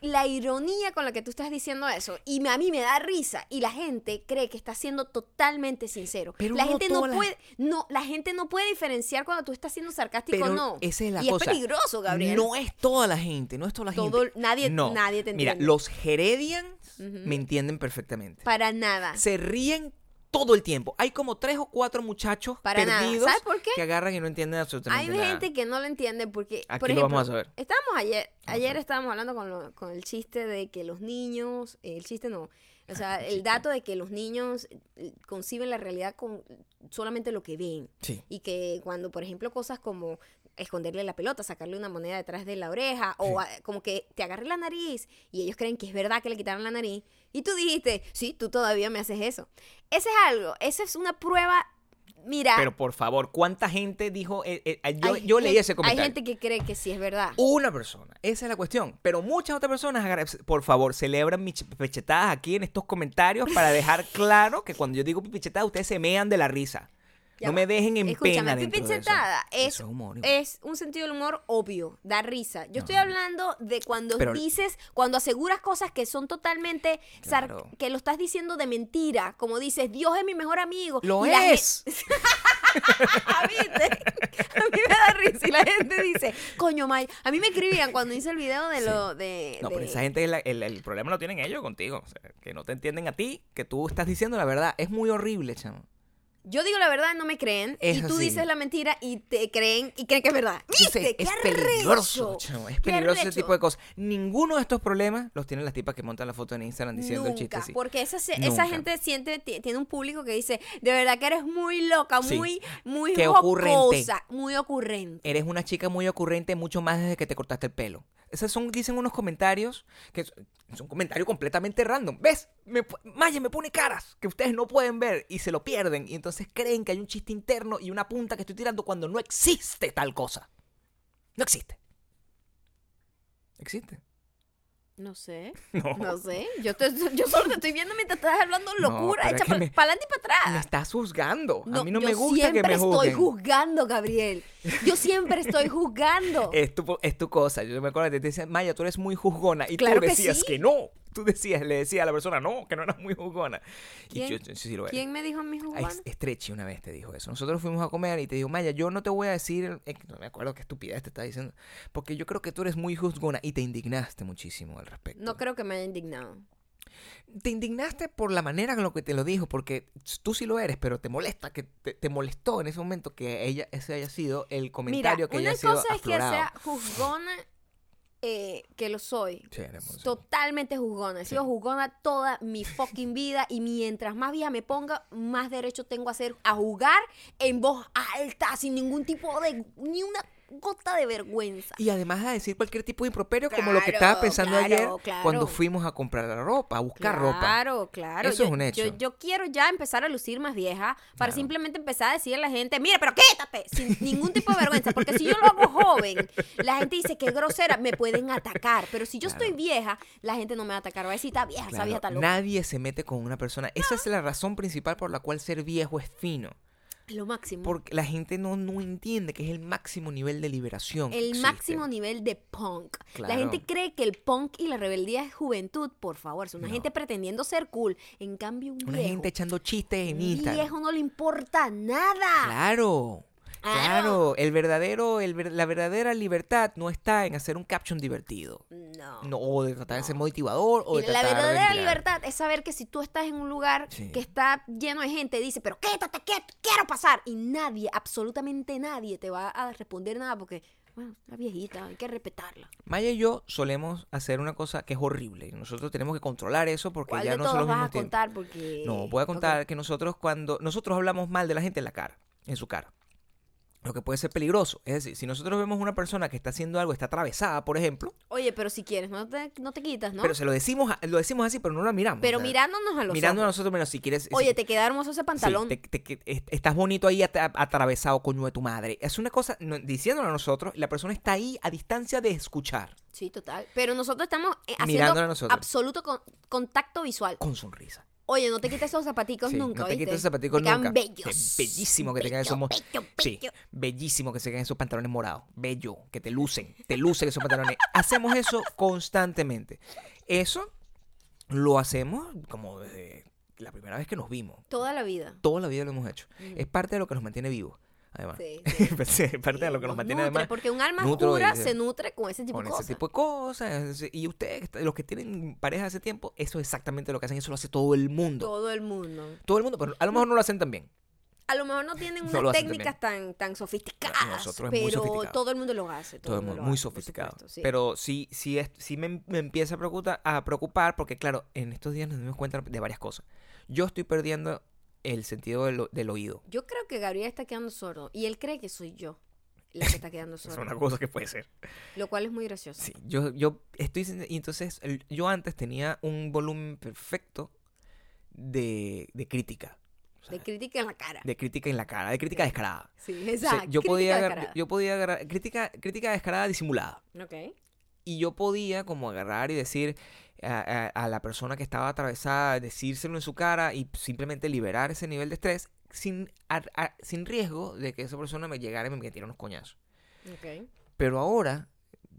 la ironía con la que tú estás diciendo eso, y me- a mí me da risa, y la gente cree que estás siendo totalmente sincero. Pero la no gente no la- puede, no, la gente no puede diferenciar cuando tú estás siendo sarcástico o no. esa es la y cosa. es peligroso, Gabriel. No es toda la gente, no es toda la Todo- gente. nadie- No. nadie te Mira, entiende. los Heredians me entienden perfectamente. Para nada. Se ríen todo el tiempo. Hay como tres o cuatro muchachos Para nada. perdidos ¿Sabes por qué? que agarran y no entienden Hay absolutamente nada. gente que no lo entiende porque, Aquí por lo ejemplo, vamos a saber. estábamos ayer, ayer estábamos hablando con, lo- con el chiste de que los niños, el chiste no, o sea, El dato de que los niños eh, conciben la realidad con solamente lo que ven Sí. y que cuando, por ejemplo, cosas como esconderle la pelota, sacarle una moneda detrás de la oreja o a- como que te agarre la nariz y ellos creen que es verdad que le quitaron la nariz y tú dijiste, sí, tú todavía me haces eso. Ese es algo, esa es una prueba, mira, Pero por favor, ¿cuánta gente dijo? eh, eh, eh, yo yo leí ese comentario. Hay gente que cree que sí es verdad. Una persona, esa es la cuestión. Pero muchas otras personas, por favor, celebran mis pechetadas aquí en estos comentarios para dejar claro que cuando yo digo pipichetada, ustedes se mean de la risa. Ya no va. me dejen en Escúchame, pena dentro de eso. es, Eso es humor. es un sentido del humor obvio, da risa. Yo estoy No. hablando de cuando Pero- dices, cuando aseguras cosas que son totalmente, sar- Claro. que lo estás diciendo de mentira, como dices, Dios es mi mejor amigo. Lo y la gen- es. (laughs) ¿Viste? A mí me da risa y la gente dice, coño, May. A mí me escribían cuando hice el video de Sí. lo de. No, pero de- esa gente, la- el, el problema lo tienen ellos contigo. O sea, que no te entienden a ti, que tú estás diciendo la verdad. Es muy horrible, chamo. Yo digo la verdad, no me creen. Y tú dices la mentira y te creen y creen que es verdad. Entonces, ¿Viste? ¡Qué es peligroso, chamo, Es ¡Qué peligroso ese tipo de cosas. Ninguno de estos problemas los tienen las tipas que montan la foto en Instagram diciendo el chiste Nunca, así. porque esa, se- esa Nunca. gente siente, ti- tiene un público que dice, de verdad que eres muy loca, Sí. muy, muy Qué ocurrente. jocosa, muy ocurrente. Eres una chica muy ocurrente mucho más desde que te cortaste el pelo. Esos son, dicen unos comentarios que son, son comentarios completamente random. ¿Ves? Me, Maya me pone caras que ustedes no pueden ver y se lo pierden. Y entonces creen que hay un chiste interno y una punta que estoy tirando cuando no existe tal cosa. No existe. ¿Existe? No sé, (laughs) No. no sé. Yo, te- (laughs) yo solo te estoy viendo mientras estás hablando No, locura, pero es echa que para me- adelante y para Me atrás. estás juzgando. a mí no yo me gusta que siempre me estoy juzguen. juzgando, Gabriel. Yo siempre estoy (laughs) juzgando. Es tu, es tu cosa. Yo me acuerdo que te decían, Maya, tú eres muy juzgona. Y Claro tú que decías sí. que no. (laughs) Tú decías, le decías a la persona, no, que no eras muy juzgona. ¿Quién- Y yo, yo sí lo eres. ¿Quién me dijo mi Ay, jugando? Estrechi una vez te dijo eso. Nosotros fuimos a comer y te dijo, Maya, yo no te voy a decir, eh, no me acuerdo qué estupidez te estaba diciendo, porque yo creo que tú eres muy juzgona y te indignaste muchísimo al respecto. No creo que me haya indignado. Te indignaste por la manera en la que te lo dijo, porque tú sí lo eres, pero te molesta, que te, te molestó en ese momento que ella, ese haya sido el comentario Mira, que una haya sido cosa es que sea juzgona, eh, que lo soy. Sí, eres muy- Totalmente juzgona. He sido Sí. juzgona toda mi fucking vida y mientras más vieja me ponga, más derecho tengo a hacer a jugar en voz alta, sin ningún tipo de ni una gota de vergüenza. Y además a decir cualquier tipo de improperio, como lo que estaba pensando claro, ayer claro. cuando fuimos a comprar la ropa, a buscar ropa. Claro, claro. Eso yo, es un hecho. Yo, yo quiero ya empezar a lucir más vieja para simplemente empezar a decirle a la gente, mira, pero quítate, sin ningún tipo de vergüenza, porque si yo lo hago joven, la gente dice que es grosera, me pueden atacar, pero si yo estoy vieja, la gente no me va a atacar, va a decir, está vieja, esa vieja está loca. nadie se mete con una persona. Esa es la razón principal por la cual ser viejo es fino. Lo máximo. Porque la gente no, no entiende que es el máximo nivel de liberación. el existe. máximo nivel de punk. La gente cree que el punk y la rebeldía es juventud, por favor, es una No. gente pretendiendo ser cool. En cambio, un Una viejo, gente echando chistes en un Instagram. viejo no le importa nada. Claro. Claro, el verdadero, el, ver- la verdadera libertad no está en hacer un caption divertido. No. No, o de tratar de ser motivador o de la de verdadera tirar- libertad es saber que si tú estás en un lugar Sí. que está lleno de gente, dice, pero quédate, que quiero pasar. Y nadie, absolutamente nadie, te va a responder nada porque, bueno, la viejita, hay que respetarla. Maya y yo solemos hacer una cosa que es horrible. y Nosotros tenemos que controlar eso porque ¿Cuál ya de no todos vas a contar? Porque... No, voy a contar que nosotros cuando nosotros hablamos mal de la gente en la cara, en su cara. Lo que puede ser peligroso. Es decir, si nosotros vemos una persona que está haciendo algo, está atravesada, por ejemplo, Oye, pero si quieres, no te, no te quitas, ¿no? pero se lo decimos, a- lo decimos así, pero no la miramos. Pero o sea, mirándonos a los mirando a ojos. nosotros, menos si quieres. si- Oye, te queda hermoso ese sí, pantalón. te- te- estás bonito ahí atra- atravesado, coño de tu madre. Es una cosa, no, diciéndolo a nosotros, la persona está ahí a distancia de escuchar, Sí, total. Pero nosotros estamos eh, haciendo a nosotros, absoluto con- contacto visual. con sonrisa. Oye, no te quites esos zapaticos Sí, nunca, no te quites esos zapaticos Te nunca. bellos. Es bellísimo que te queden esos mo- Bello, Sí, bello. bellísimo que se queden esos pantalones morados. Bello, que te lucen, te lucen esos pantalones. (laughs) Hacemos eso constantemente. Eso lo hacemos como desde la primera vez que nos vimos. Toda la vida. Toda la vida lo hemos hecho. Ujú. Es parte de lo que nos mantiene vivos, además. Sí, (laughs) Sí, es parte de lo que nos mantiene nutre, además Porque un alma oscura se nutre con ese tipo con de ese cosas. tipo de cosas. Y ustedes, los que tienen pareja hace tiempo, eso es exactamente lo que hacen. Eso lo hace todo el mundo. Todo el mundo. Todo el mundo, pero a lo mejor no lo hacen tan bien. A lo mejor no tienen (laughs) unas técnicas tan, tan sofisticadas. nosotros es muy pero sofisticado. todo el mundo lo hace. Todo el mundo lo muy hace, sofisticado. supuesto, sí. Pero sí, sí, es, sí me, me empieza a preocupar, a preocupar porque, claro, en estos días nos dimos cuenta de varias cosas. Yo estoy perdiendo el sentido del, oído. Yo creo que Gabriel está quedando sordo. Y él cree que soy yo la que está quedando (laughs) Es sordo. una cosa que puede ser. Lo cual es muy gracioso. Sí, yo, yo estoy... Y entonces, el- yo antes tenía un volumen perfecto de, de crítica. O sea, De crítica en la cara. de crítica en la cara, de crítica descarada. Sí, O sea, exacto. yo, podía agar- descarada. yo podía agarrar... Crítica, crítica descarada disimulada. Ok. Y yo podía como agarrar y decir a, a- a la persona que estaba atravesada, decírselo en su cara y simplemente liberar ese nivel de estrés sin, a- a- sin riesgo de que esa persona me llegara y me metiera unos coñazos. Ok. Pero ahora,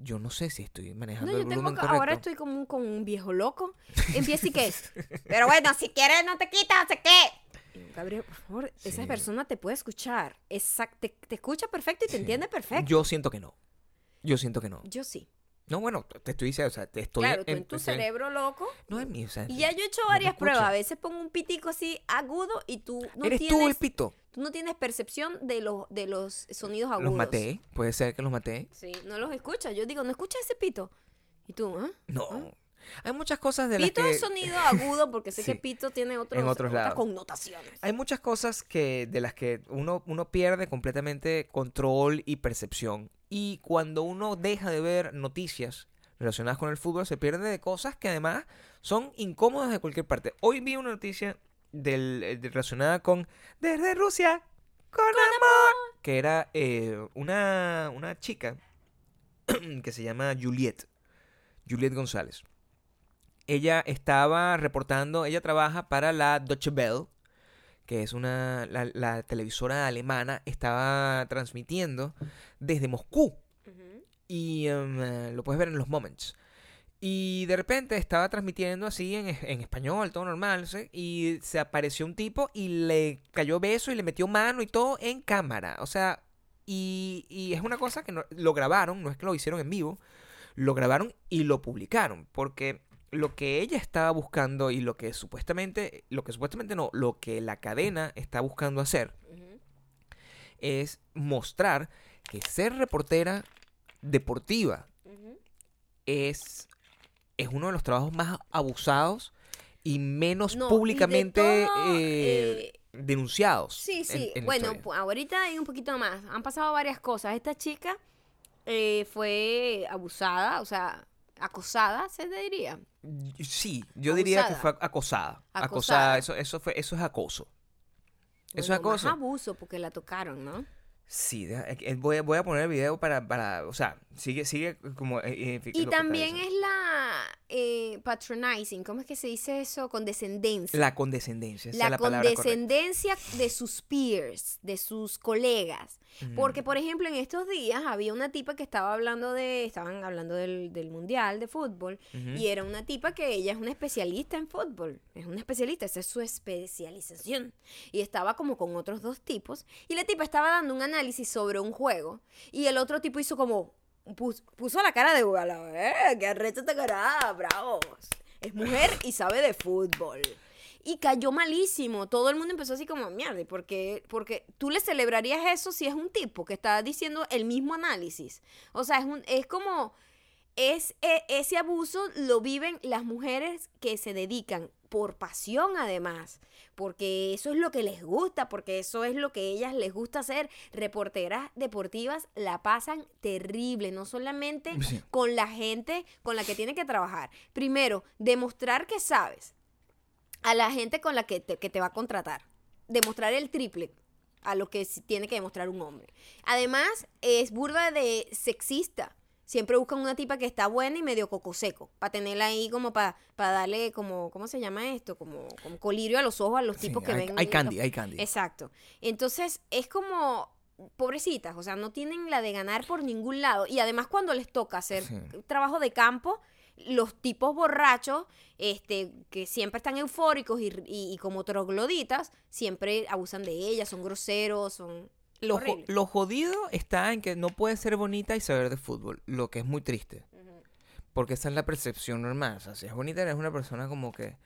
yo no sé si estoy manejando No, el yo tengo volumen correcto. ahora estoy como un, como un viejo loco. (laughs) Empieza y qué. Pero bueno, si quieres no te quitas, ¿sé qué? Gabriel, por favor, esa persona te puede escuchar. Exact, te, te escucha perfecto y te Sí. entiende perfecto. Yo siento que no. Yo siento que no. Yo sí. No, bueno, te estoy diciendo, o sea, te estoy... claro, tú en en- tu estoy- cerebro loco. No es mi, o sea, Y ya yo he hecho no varias pruebas. A veces pongo un pitico así agudo y tú no Eres tú tienes el pito. tú no tienes percepción de los de los sonidos agudos. Los maté. Puede ser que los maté. Sí, no los escuchas. Yo digo, no escuchas ese pito. Y tú, ¿ah? No. Hay muchas cosas de las Pito que... es sonido (laughs) agudo porque sé Sí. que pito tiene otros, otros otras connotaciones. Hay muchas cosas que de las que uno, uno pierde completamente control y percepción. Y cuando uno deja de ver noticias relacionadas con el fútbol, se pierde de cosas que además son incómodas de cualquier parte. Hoy vi una noticia del, eh, de- relacionada con Desde Rusia, con, amor, que era eh, una, una chica (clears throat) que se llama Juliet, Juliet González. Ella estaba reportando, ella trabaja para la Deutsche Welle, que es una la, la televisora alemana, estaba transmitiendo desde Moscú y em, eh, lo puedes ver en los moments. Y de repente estaba transmitiendo así en, en español, todo normal, ¿sí? y se apareció un tipo y le cayó beso y le metió mano y todo en cámara. O sea, y, y es una cosa que no- lo grabaron, no es que lo hicieron en vivo, lo grabaron y lo publicaron, porque lo que ella estaba buscando y lo que supuestamente, lo que supuestamente no, lo que la cadena está buscando hacer es mostrar que ser reportera deportiva es, es uno de los trabajos más abusados y menos No, y de públicamente todo, eh, eh, denunciados. Sí, sí. en bueno, ahorita hay un poquito más. Han pasado varias cosas. Esta chica eh, fue abusada, o sea, acosada, se diría. Y- Sí, yo diría que fue acosada. Acosada, Acosada. eso, eso, fue, eso es acoso. Eso es acoso. Más abuso porque la tocaron, ¿no? Sí, eh, eh, voy, a- voy a poner el video para, para o sea, sigue, sigue como... eh, Y también es la eh, patronizing, ¿cómo es que se dice eso? Condescendencia. La condescendencia, esa la, es la condescendencia de sus peers, de sus colegas. Porque, por ejemplo, en estos días había una tipa que estaba hablando de, estaban hablando del, del mundial de fútbol, y era una tipa que ella es una especialista en fútbol, es una especialista, esa es su especialización. Y estaba como con otros dos tipos, y la tipa estaba dando un análisis sobre un juego y el otro tipo hizo como, pus- puso la cara de eh, que arrecha esta cara, bravos. Es mujer y sabe de fútbol. Y cayó malísimo. Todo el mundo empezó así como, mierda, porque, porque tú le celebrarías eso si es un tipo que está diciendo el mismo análisis. O sea, es, un, es como, es, e- ese abuso lo viven las mujeres que se dedican por pasión además, porque eso es lo que les gusta, porque eso es lo que ellas les gusta hacer. Reporteras deportivas la pasan terrible, no solamente Sí. con la gente con la que tiene que trabajar. Primero, demostrar que sabes a la gente con la que te, que te va a contratar. Demostrar el triple a lo que tiene que demostrar un hombre. Además, es burda de sexista. Siempre buscan una tipa que está buena y medio coco seco. Para tenerla ahí como para darle como, ¿cómo se llama esto? Como, como colirio a los ojos a los Sí, tipos que ven. hay candy, hay candy. Exacto. Entonces, es como pobrecitas, o sea, no tienen la de ganar por ningún lado. Y además cuando les toca hacer Sí. trabajo de campo, los tipos borrachos, este, que siempre están eufóricos y, y- y como trogloditas, siempre abusan de ellas, son groseros, son... Lo, jo- horrible. lo jodido está en que no puedes ser bonita y saber de fútbol, lo que es muy triste. Porque esa es la percepción normal. O sea, si es bonita, eres una persona como que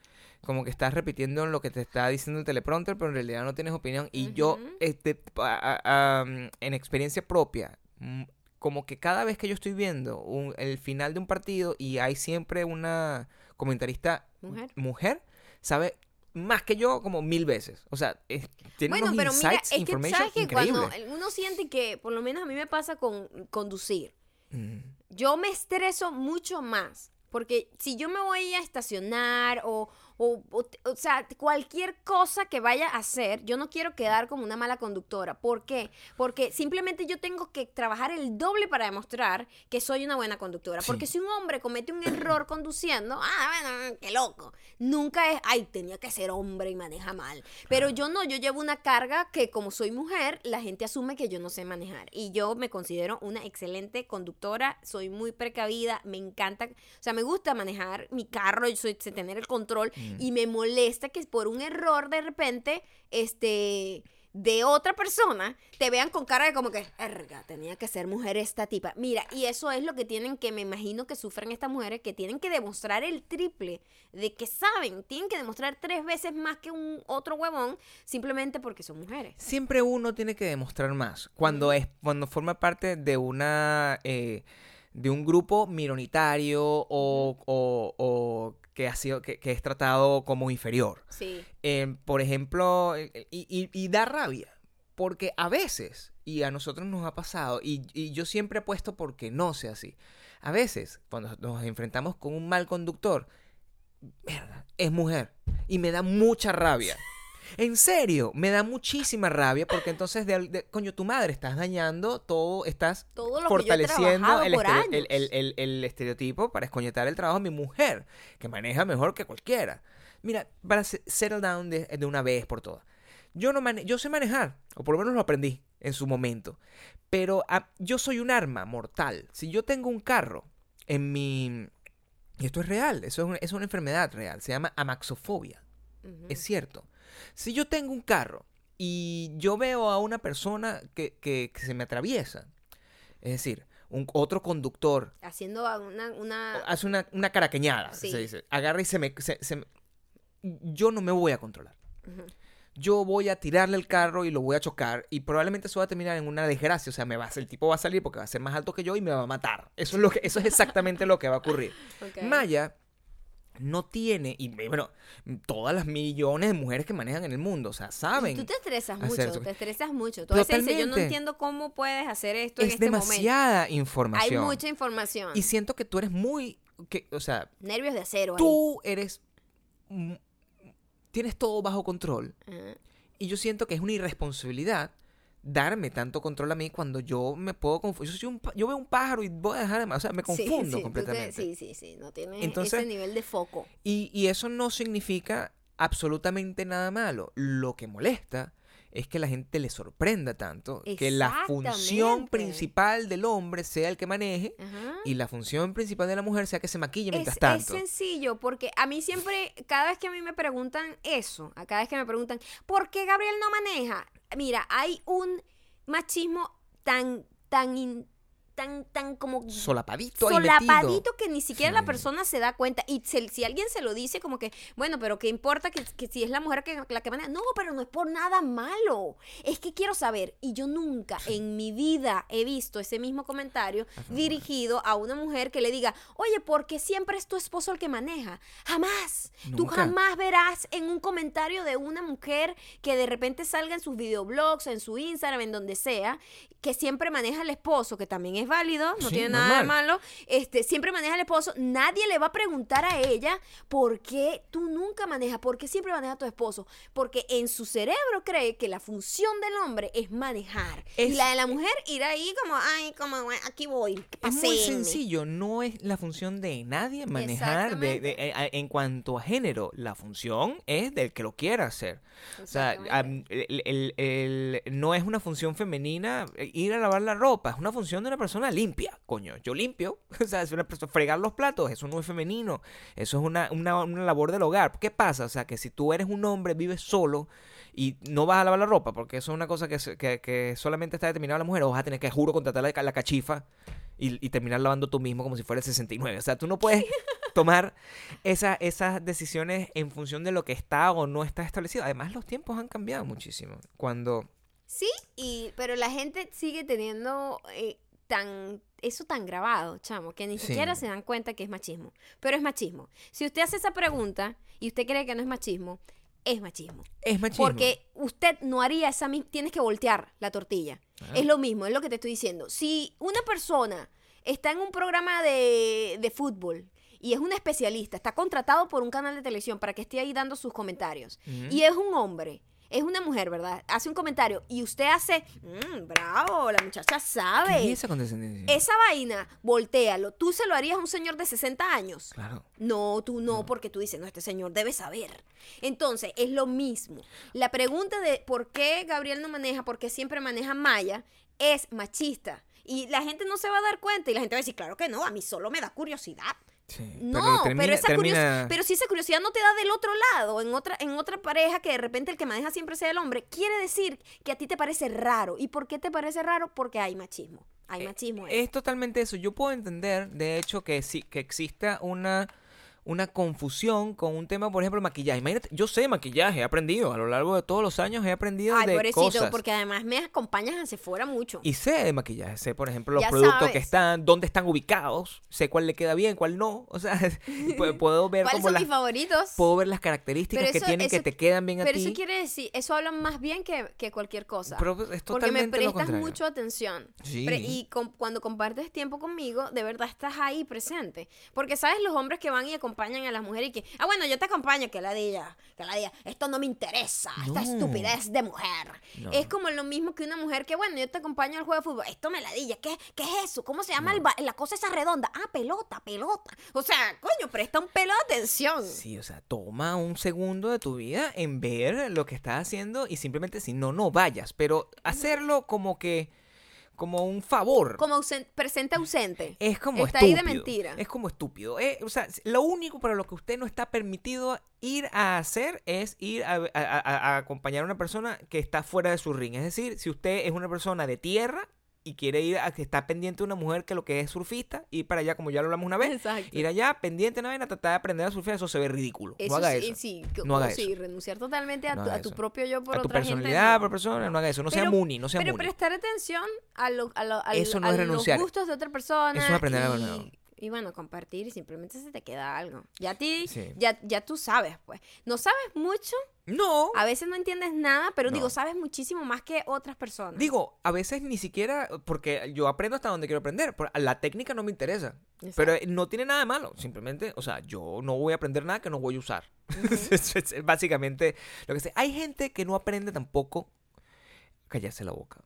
como que estás repitiendo lo que te está diciendo el teleprompter, pero en realidad no tienes opinión. Y yo, este, pa- a- a- mm, en experiencia propia, mm, como que cada vez que yo estoy viendo un- el final de un partido y hay siempre una comentarista Mujer. mujer, sabe más que yo como mil veces. O sea, es- tiene Bueno, unos pero mira, insights, es que sabes que cuando uno siente que, por lo menos a mí me pasa con conducir, Mm. yo me estreso mucho más. Porque si yo me voy a estacionar o, o, o, o sea, cualquier cosa que vaya a hacer, yo no quiero quedar como una mala conductora. ¿Por qué? Porque simplemente yo tengo que trabajar el doble para demostrar que soy una buena conductora. Sí. Porque si un hombre comete un error (clears throat) conduciendo, ah, bueno, qué loco. Nunca es, ay, tenía que ser hombre y maneja mal. Pero yo no, yo llevo una carga que como soy mujer, la gente asume que yo no sé manejar. Y yo me considero una excelente conductora, soy muy precavida, me encanta, o sea, me gusta manejar mi carro, yo soy tener el control Mm. y me molesta que por un error de repente, este de otra persona te vean con cara de como que, erga, tenía que ser mujer esta tipa. Mira, y eso es lo que tienen que, me imagino que sufren estas mujeres, que tienen que demostrar el triple de que saben, tienen que demostrar tres veces más que un otro huevón, simplemente porque son mujeres. Siempre uno tiene que demostrar más. Cuando es, cuando forma parte de una eh, de un grupo minoritario o, o- o que ha sido, que, que es tratado como inferior. Sí. Eh, por ejemplo, eh, y, y- y da rabia. Porque a veces, y a nosotros nos ha pasado, y, y yo siempre apuesto porque no sea así. A veces, cuando nos enfrentamos con un mal conductor, es mujer. Y me da mucha rabia. (laughs) En serio, me da muchísima rabia porque entonces, de, de- coño, tu madre, estás dañando todo, estás Todo lo que yo he fortaleciendo el, por años. el- el- el- el estereotipo para escoñetar el trabajo de mi mujer, que maneja mejor que cualquiera. Mira, para se- settle down de, de una vez por todas. Yo no mane yo sé manejar, o por lo menos lo aprendí en su momento. Pero ah, yo soy un arma mortal. Si yo tengo un carro en mi... Y esto es real, eso es una, es una enfermedad real, se llama amaxofobia. Es cierto. Si yo tengo un carro y yo veo a una persona que, que- que se me atraviesa, es decir, un, otro conductor Haciendo una, una hace una, una caraqueñada, Sí. se dice, agarra y se me, se- se me- Yo no me voy a controlar. Yo voy a tirarle el carro y lo voy a chocar y probablemente eso va a terminar en una desgracia. O sea, me va, el tipo va a salir porque va a ser más alto que yo y me va a matar. Eso es, lo que, eso es exactamente lo que va a ocurrir. (laughs) Maya no tiene, y bueno, todas las millones de mujeres que manejan en el mundo, o sea, saben. Tú te estresas mucho, eso. te estresas mucho. Tú a veces dices, yo no entiendo cómo puedes hacer esto en Es este momento. demasiada Hay información. mucha información. Y siento que tú eres muy, que, o sea, Nervios de acero ahí. tú eres, tienes todo bajo control. Y yo siento que es una irresponsabilidad darme tanto control a mí cuando yo me puedo confundir. Yo, yo veo un pájaro y voy a dejar de... O sea, me confundo sí, tú te- completamente. sí, sí, sí. No tienes Entonces- ese nivel de foco. Y, y eso no significa absolutamente nada malo. Lo que molesta es que la gente le sorprenda tanto que la función principal del hombre sea el que maneje Ajá. y la función principal de la mujer sea que se maquille mientras Es, es tanto. sencillo, porque a mí siempre, cada vez que a mí me preguntan eso, a cada vez que me preguntan, ¿por qué Gabriel no maneja? Mira, hay un machismo tan, tan, in- tan, tan como Solapadito ahí solapadito que ni siquiera la persona se da cuenta. Y se- si alguien se lo dice, como que, bueno, pero ¿qué importa que, que si es la mujer que, la que maneja? No, pero no es por nada malo. Es que quiero saber. Y yo nunca en mi vida he visto ese mismo comentario dirigido a una mujer que le diga, oye, porque siempre es tu esposo el que maneja. Jamás. Tú jamás verás en un comentario de una mujer que de repente salga en sus videoblogs, en su Instagram, en donde sea, que siempre maneja al esposo, que también es válido, no Sí, tiene nada de malo, este, siempre maneja al esposo, nadie le va a preguntar a ella por qué tú nunca manejas, por qué siempre maneja a tu esposo, porque en su cerebro cree que la función del hombre es manejar y la de la mujer ir ahí como, ay, como aquí voy, Es muy paséenme". sencillo, no es la función de nadie manejar de- eh, a- en cuanto a género. La función es del que lo quiera hacer. O sea, el- el- no es una función femenina eh, ir a lavar la ropa, es una función de una persona limpia, coño. Yo limpio, (laughs) o sea, es una persona, fregar los platos, eso no es femenino, eso es una, una, una labor del hogar. ¿Qué pasa? O sea, que si tú eres un hombre, vives solo y no vas a lavar la ropa, porque eso es una cosa que, que solamente está determinada a la mujer, o vas a tener que, juro, contratar la, la cachifa y, y terminar lavando tú mismo como si fuera el 69. O sea, tú no puedes (laughs) tomar esa- esas decisiones en función de lo que está o no está establecido. Además, los tiempos han cambiado muchísimo. Cuando... Sí, y, pero la gente sigue teniendo eh, tan eso tan grabado, chamo, que ni Sí. siquiera se dan cuenta que es machismo. Pero es machismo. Si usted hace esa pregunta y usted cree que no es machismo, es machismo. Es machismo. Porque usted no haría esa misma... Tienes que voltear la tortilla. Ah. Es lo mismo, es lo que te estoy diciendo. Si una persona está en un programa de, de fútbol y es un especialista, está contratado por un canal de televisión para que esté ahí dando sus comentarios, y es un hombre, es una mujer, ¿verdad? Hace un comentario y usted hace, "Mm, bravo, la muchacha ¿Qué sabe. es esa condescendencia? Esa vaina, voltealo. ¿Tú se lo harías a un señor de 60 años? Claro. No, tú no, porque tú dices, no, este señor debe saber. Entonces, es lo mismo. La pregunta de por qué Gabriel no maneja, por qué siempre maneja Maya, es machista. Y la gente no se va a dar cuenta y la gente va a decir, claro que no, a mí solo me da curiosidad. Sí, No, pero, termina- esa termina- pero si esa curiosidad no te da del otro lado, en otra, en otra pareja que de repente el que maneja siempre sea el hombre, quiere decir que a ti te parece raro. ¿Y por qué te parece raro? Porque hay machismo. Hay Eh, machismo. ahí. Es totalmente eso. Yo puedo entender, de hecho, que sí, que exista una, una confusión con un tema, por ejemplo, maquillaje. Imagínate, yo sé maquillaje, he aprendido. A lo largo de todos los años he aprendido Ay, de pobrecito, cosas. porque además me acompañas hacia fuera mucho. Y sé de maquillaje, sé, por ejemplo, los Ya productos sabes. que están, dónde están ubicados, sé cuál le queda bien, cuál no. O sea, (laughs) pu- (laughs) puedo ver ¿Cuáles como son las, mis favoritos? puedo ver las características Pero que eso- tienen que eso- te quedan bien a Pero ti. eso quiere decir, eso habla más bien que, que cualquier cosa. Pero es porque me prestas mucho atención. Sí. Pre- y com- cuando compartes tiempo conmigo, de verdad estás ahí presente. Porque sabes los hombres que van y acompañan a las mujeres y que, ah, bueno, yo te acompaño, que la diga, que la diga, esto no me interesa, esta No. estupidez de mujer. No. Es como lo mismo que una mujer que, bueno, yo te acompaño al juego de fútbol, esto me la diga, ¿qué, qué es eso? ¿Cómo se llama el ba- la cosa esa redonda? Ah, pelota, pelota. O sea, coño, presta un pelo de atención. Sí, o sea, toma un segundo de tu vida en ver lo que estás haciendo y simplemente si no, no vayas. Pero hacerlo como que, como un favor. Como ausen- presente ausente. Es como Está ahí estúpido. de mentira. Es como estúpido. Eh, o sea, lo único para lo que usted no está permitido ir a hacer es ir a, a- a- a acompañar a una persona que está fuera de su ring. Es decir, si usted es una persona de tierra y quiere ir a que está pendiente de una mujer que lo que es surfista, ir para allá, como ya lo hablamos una vez, Exacto. ir allá pendiente una vaina, tratar de aprender a surfear, eso se ve ridículo. Eso no haga sí, eso. sí, No haga sí, eso. renunciar totalmente a, No tu, a tu propio yo por a tu otra personalidad, por persona, no haga eso. No sea Pero- muni, no sea Pero muni. prestar atención a, lo, a, lo- al- Eso no a es renunciar. los gustos de otra persona. Eso es aprender y, nuevo. Y bueno, compartir y simplemente se te queda algo. Ya a ti, Sí. ya, ya tú sabes, pues. No sabes mucho, No. a veces no entiendes nada, pero No. digo, sabes muchísimo más que otras personas. Digo, a veces ni siquiera, porque yo aprendo hasta donde quiero aprender, la técnica no me interesa. Exacto. Pero no tiene nada de malo, simplemente, o sea, yo no voy a aprender nada que no voy a usar. (laughs) Es básicamente lo que sé. Hay gente que no aprende tampoco callarse la boca.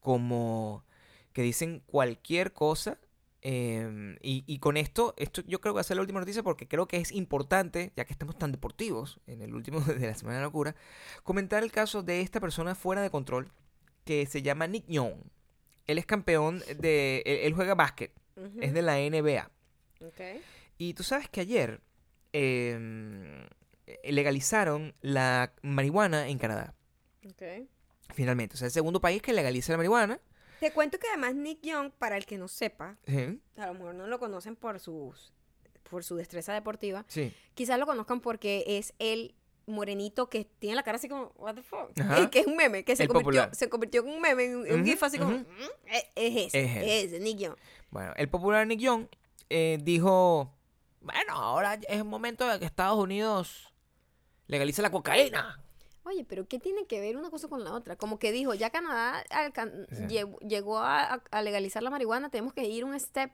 Como que dicen cualquier cosa. Eh, y, y con esto, esto yo creo que va a ser la última noticia porque creo que es importante, ya que estamos tan deportivos en el último (laughs) de la Semana de la Locura, comentar el caso de esta persona fuera de control que se llama Nick Young. Él es campeón de... Él, él juega básquet, es de la NBA. Ok. Y tú sabes que ayer eh, legalizaron la marihuana en Canadá. Ok. Finalmente. O sea, el segundo país que legaliza la marihuana. Te cuento que además Nick Young, para el que no sepa, a lo mejor no lo conocen por sus por su destreza deportiva, Sí. quizás lo conozcan porque es el morenito que tiene la cara así como what the fuck Ajá. (laughs) Que es un meme que se El convirtió popular. se convirtió en un meme en un, gif así como. "Mm", es, es ese es ese Nick Young Bueno, el popular Nick Young eh, dijo, bueno, ahora es el momento de que Estados Unidos legalice la cocaína. Oye, pero ¿qué tiene que ver una cosa con la otra? Como que dijo, ya Canadá Sí. llegó, llegó a, a- legalizar la marihuana, tenemos que ir un step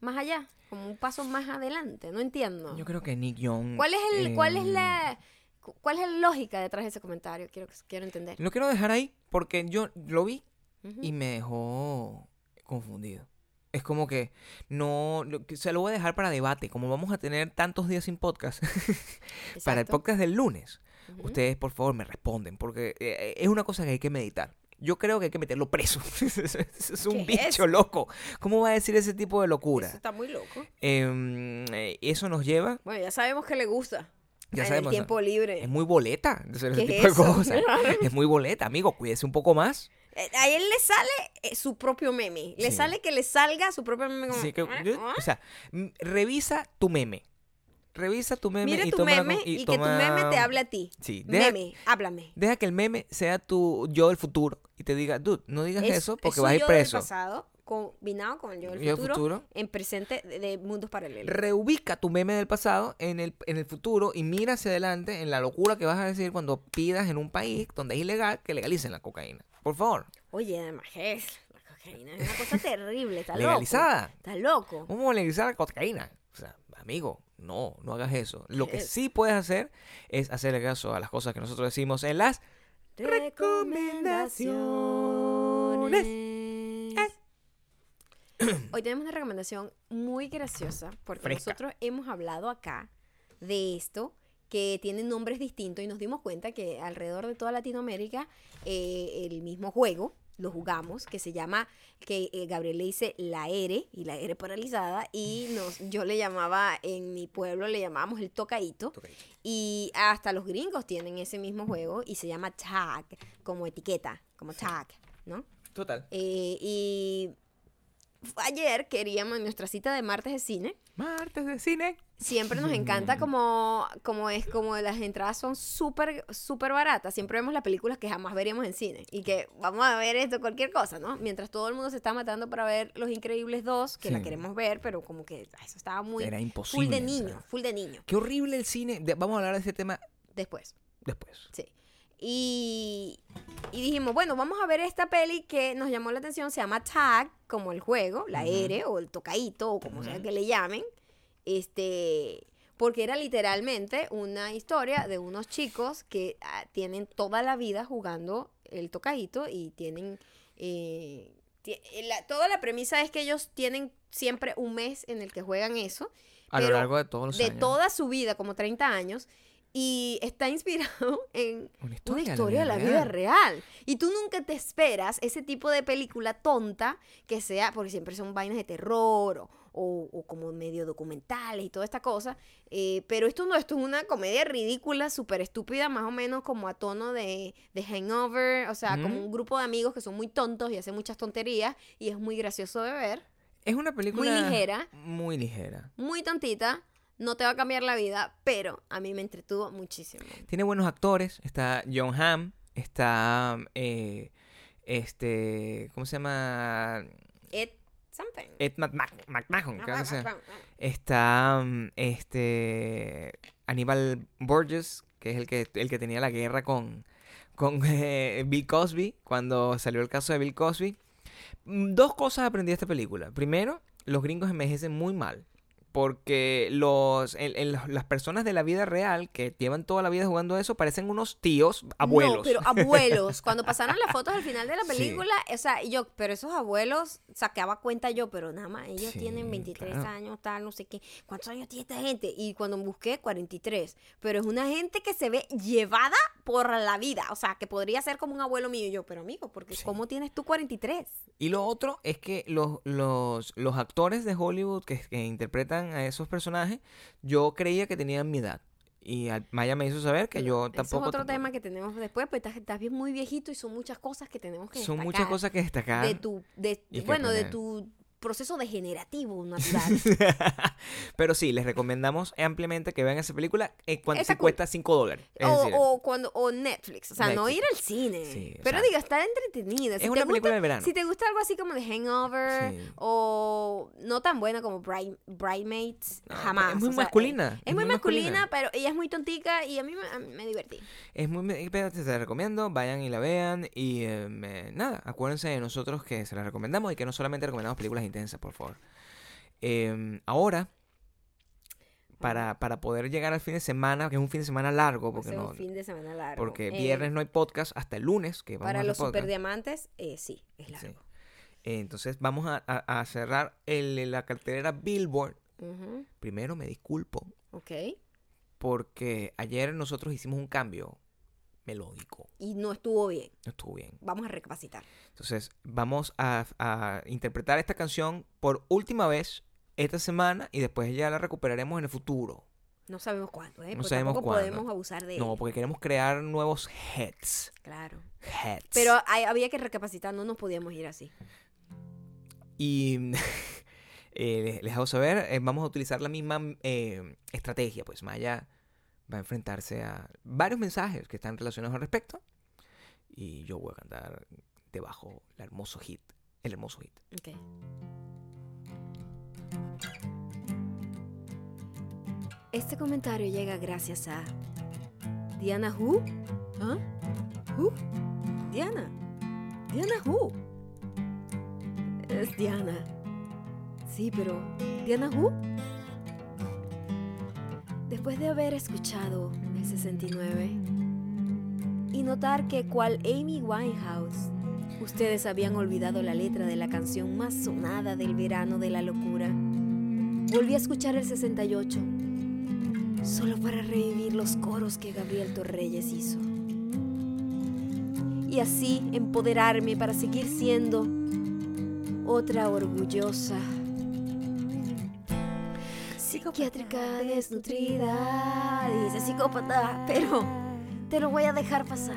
más allá, como un paso más adelante. No entiendo. Yo creo que Nick Young... ¿Cuál es el, cuál es eh, la, cu- cuál es la lógica detrás de ese comentario? Quiero, quiero entender. Lo quiero dejar ahí porque yo lo vi Ujú. y me dejó confundido. Es como que no, lo- se lo voy a dejar para debate. Como vamos a tener tantos días sin podcast, (laughs) para el podcast del lunes, Ustedes por favor me responden porque eh, es una cosa que hay que meditar. Yo creo que hay que meterlo preso. (laughs) es un ¿Qué es bicho loco. ¿Cómo va a decir ese tipo de locura? Eso está muy loco. Em, eh, eso nos lleva, Bueno, ya sabemos que le gusta. ya en sabemos, el tiempo libre. es muy boleta ese ¿Qué tipo es de cosas. (laughs) Es muy boleta, amigo. Cuídese un poco más. Eh, A él le sale eh, su propio meme. Le Sí. sale que le salga su propio meme. como, Así que, "Ah, yo- ah". o sea, revisa tu meme. Revisa tu meme Mira y tu meme con- y, que tu meme te hable a ti. Sí, deja, Meme, háblame. deja que el meme sea tu yo del futuro y te diga, dude, no digas Es- eso es porque vas a ir yo del preso. pasado combinado con el yo del Yo futuro, futuro. en presente de, de mundos paralelos. Reubica tu meme del pasado en el, en el futuro y mira hacia adelante en la locura que vas a decir cuando pidas en un país donde es ilegal que legalicen la cocaína. Por favor, Oye, además es la cocaína es una cosa (laughs) terrible, está loco. legalizada. Está loco. ¿Cómo legalizar la cocaína? O sea, amigo, no, no hagas eso. Lo que Eh. sí puedes hacer es hacerle caso a las cosas que nosotros decimos en las Recomendaciones. Hoy tenemos una recomendación muy graciosa porque Fresca. nosotros hemos hablado acá de esto que tiene nombres distintos y nos dimos cuenta que alrededor de toda Latinoamérica eh, el mismo juego lo jugamos que se llama que eh, Gabriel le dice la R y la R paralizada y nos yo le llamaba en mi pueblo le llamábamos el tocadito y hasta los gringos tienen ese mismo juego y se llama tag, como etiqueta, como tag, ¿no? Total. Eh, y ayer queríamos en nuestra cita de martes de cine. Martes de cine. Siempre nos encanta como, como es como las entradas son súper, súper baratas. Siempre vemos las películas que jamás veríamos en cine. Y que vamos a ver esto, cualquier cosa, ¿no? Mientras todo el mundo se está matando para ver Los Increíbles 2, que la queremos ver, pero como que eso estaba muy... Era Full imposible. de o sea. niño, full de niño. Qué horrible el cine. De- vamos a hablar de ese tema Después. después. Sí. Y, y dijimos, bueno, vamos a ver esta peli que nos llamó la atención, se llama Tag, como el juego, la Ujú. R o el tocadito o como sea que le llamen. Este, porque era literalmente una historia de unos chicos que ah, tienen toda la vida jugando el tocadito y tienen eh, ti- la- toda la premisa es que ellos tienen siempre un mes en el que juegan eso A lo largo de todos los de años. toda su vida, como 30 años, y está inspirado (laughs) en Una una historia, historia de la vida real. Y tú nunca te esperas ese tipo de película tonta que sea, porque siempre son vainas de terror o, o- o como medio documentales y toda esta cosa. eh, pero esto no, esto es una comedia ridícula, súper estúpida, más o menos como a tono de, de hangover, o sea, como un grupo de amigos que son muy tontos y hacen muchas tonterías y es muy gracioso de ver, Es una película. ligera. Muy ligera. muy tontita. No te va a cambiar la vida, pero a mí me entretuvo muchísimo. Tiene buenos actores. Está John Hamm. Está. eh, este. ¿Cómo se llama? It something. Ed McMahon. creo que se llama. Ah, Está mm, este Aníbal Borges, que es el que, el que tenía la guerra con, con (laughs) eh, Bill Cosby, cuando salió el caso de Bill Cosby. Mm, Dos cosas aprendí de esta película. Primero, los gringos envejecen muy mal. Porque los, los- las personas de la vida real que llevan toda la vida jugando eso parecen unos tíos abuelos. No, pero abuelos. Cuando (laughs) pasaron las fotos al final de la Sí. película, o sea, yo, pero esos abuelos, sacaba cuenta yo, pero nada más, ellos Sí, tienen 23 claro. años, tal, no sé qué. ¿Cuántos años tiene esta gente? Y cuando busqué, 43. Pero es una gente que se ve llevada por la vida. O sea, que podría ser como un abuelo mío y yo, pero amigo, porque Sí. ¿cómo tienes tú 43? Y lo otro es que los, los, los actores de Hollywood que, que interpretan a esos personajes, yo creía que tenían mi edad. Y Maya me hizo saber que yo Eso tampoco... es otro tampoco- tema que tenemos después, pues estás, estás bien muy viejito y son muchas cosas que tenemos que Son muchas destacar cosas que destacar. de tu, de, bueno, de tu proceso degenerativo natural. (laughs) Pero sí, les recomendamos ampliamente que vean esa película eh, cuando si cool. cuesta 5 dólares. Es o, o cuando o Netflix, o sea, no ir al cine. Sí, pero sea, diga, está entretenida. es Si una gusta- película de verano. Si te gusta algo así como The Hangover Sí. o no tan buena como Bride, Bridemates, No, jamás. Es muy o sea, masculina. Es, muy masculina, pero ella es muy tontica y a mí me, a mí me divertí. Es muy, pero te la recomiendo, vayan y la vean y eh, nada, acuérdense de nosotros que se la recomendamos y que no solamente recomendamos películas intensas, por favor. Em, ahora, para, para poder llegar al fin de semana, que es un fin de semana largo, porque ser no, un fin de semana largo. porque Eh, viernes no hay podcast hasta el lunes, que vamos Para a los podcast. superdiamantes, eh, sí, es largo. Entonces vamos a, a- a cerrar el- la cartelera Billboard. Primero me disculpo Ok. porque ayer nosotros hicimos un cambio melódico. Y no estuvo bien. No estuvo bien. Vamos a recapacitar. Entonces, vamos a, a interpretar esta canción por última vez esta semana y después ya la recuperaremos en el futuro. No sabemos cuándo, ¿eh? No Porque sabemos tampoco cuándo. podemos abusar de No, porque queremos crear nuevos hits. Claro. Hits. Pero hay- había que recapacitar, no nos podíamos ir así. Y (laughs) eh, les- les hago saber, eh, vamos a utilizar la misma eh, estrategia. Pues Maya va a enfrentarse a varios mensajes que están relacionados al respecto. Y yo voy a cantar debajo el hermoso hit. El hermoso hit. Ok. Este comentario llega gracias a Diana Who. ¿Ah? Who? Diana. Diana Who. Es Diana. Sí, pero Diana Who. Después de haber escuchado el 69 y notar que cual Amy Winehouse Ustedes habían olvidado la letra de la canción más sonada del verano de la locura. Volví a escuchar el 68, solo para revivir los coros que Gabriel Torreyes hizo. Y así empoderarme para seguir siendo otra orgullosa psiquiátrica desnutrida. Dice psicópata, pero te lo voy a dejar pasar.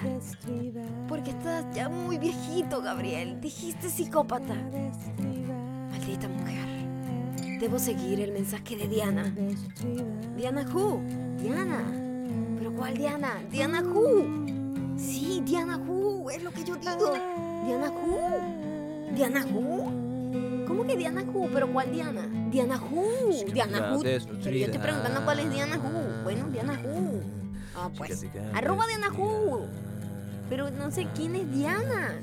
Porque estás ya muy viejito, Gabriel. Dijiste psicópata. Maldita mujer. Debo seguir el mensaje de Diana. Diana Who. Diana. ¿Pero cuál Diana? Diana Who. Sí, Diana Who. Es lo que yo digo. Diana Who. Diana Who. ¿Cómo que Diana Who? ¿Pero cuál Diana? Diana Who. Diana Who. Pero yo estoy preguntando cuál es Diana Who. Bueno, Diana Who. Ah, pues. Arroba Diana Who. Pero no sé quién es Diana.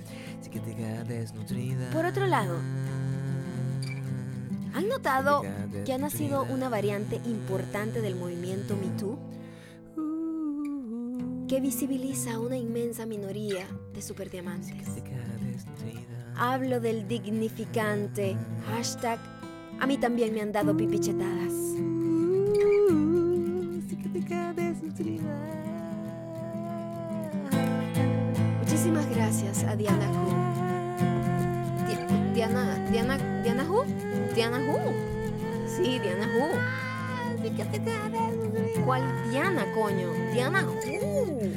Por otro lado, ¿han notado que ha nacido una variante importante del movimiento Me Too? Que visibiliza a una inmensa minoría de superdiamantes. Hablo del dignificante hashtag A mí también me han dado pipichetadas. Muchísimas gracias a Diana. Di- Diana, Diana, Diana Who? Diana Who? Sí, Diana Who. ¿Cuál Diana, coño? Diana Who.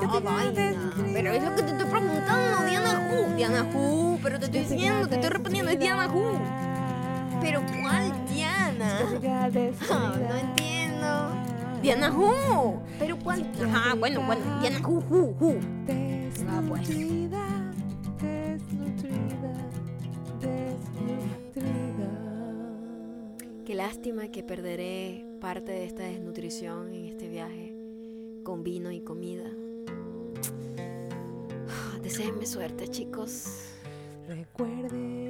Ah, vaina. Pero es lo que te estoy preguntando, Diana Who. Diana Who, pero te estoy diciendo, te estoy respondiendo, es Diana Who. Pero ¿cuál Diana? (laughs) No entiendo. Diana Who. Pero ¿cuál? Ajá, bueno, bueno, Diana Who, Who, Who. Ah, pues. Qué lástima que perderé parte de esta desnutrición en este viaje con vino y comida. Ah, Deseenme suerte, chicos,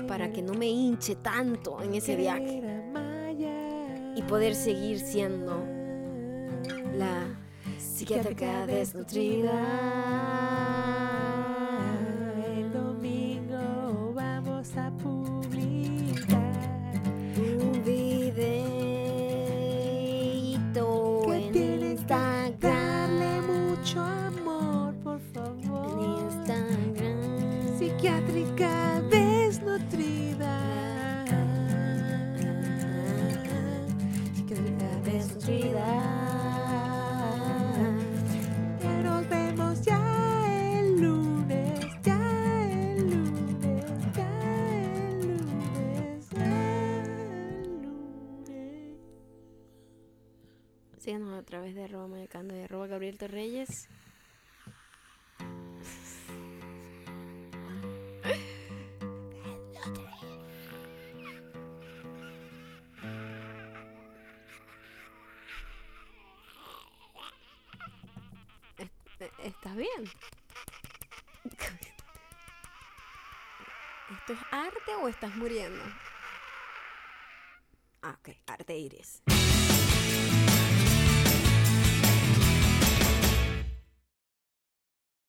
para que no me hinche tanto en ese viaje y poder seguir siendo la psiquiátrica desnutrida. De arroba mayacando y arroba Gabriel Torreyes. Est- ¿Estás bien? ¿Esto es arte o estás muriendo? Ah, ok, arte iris.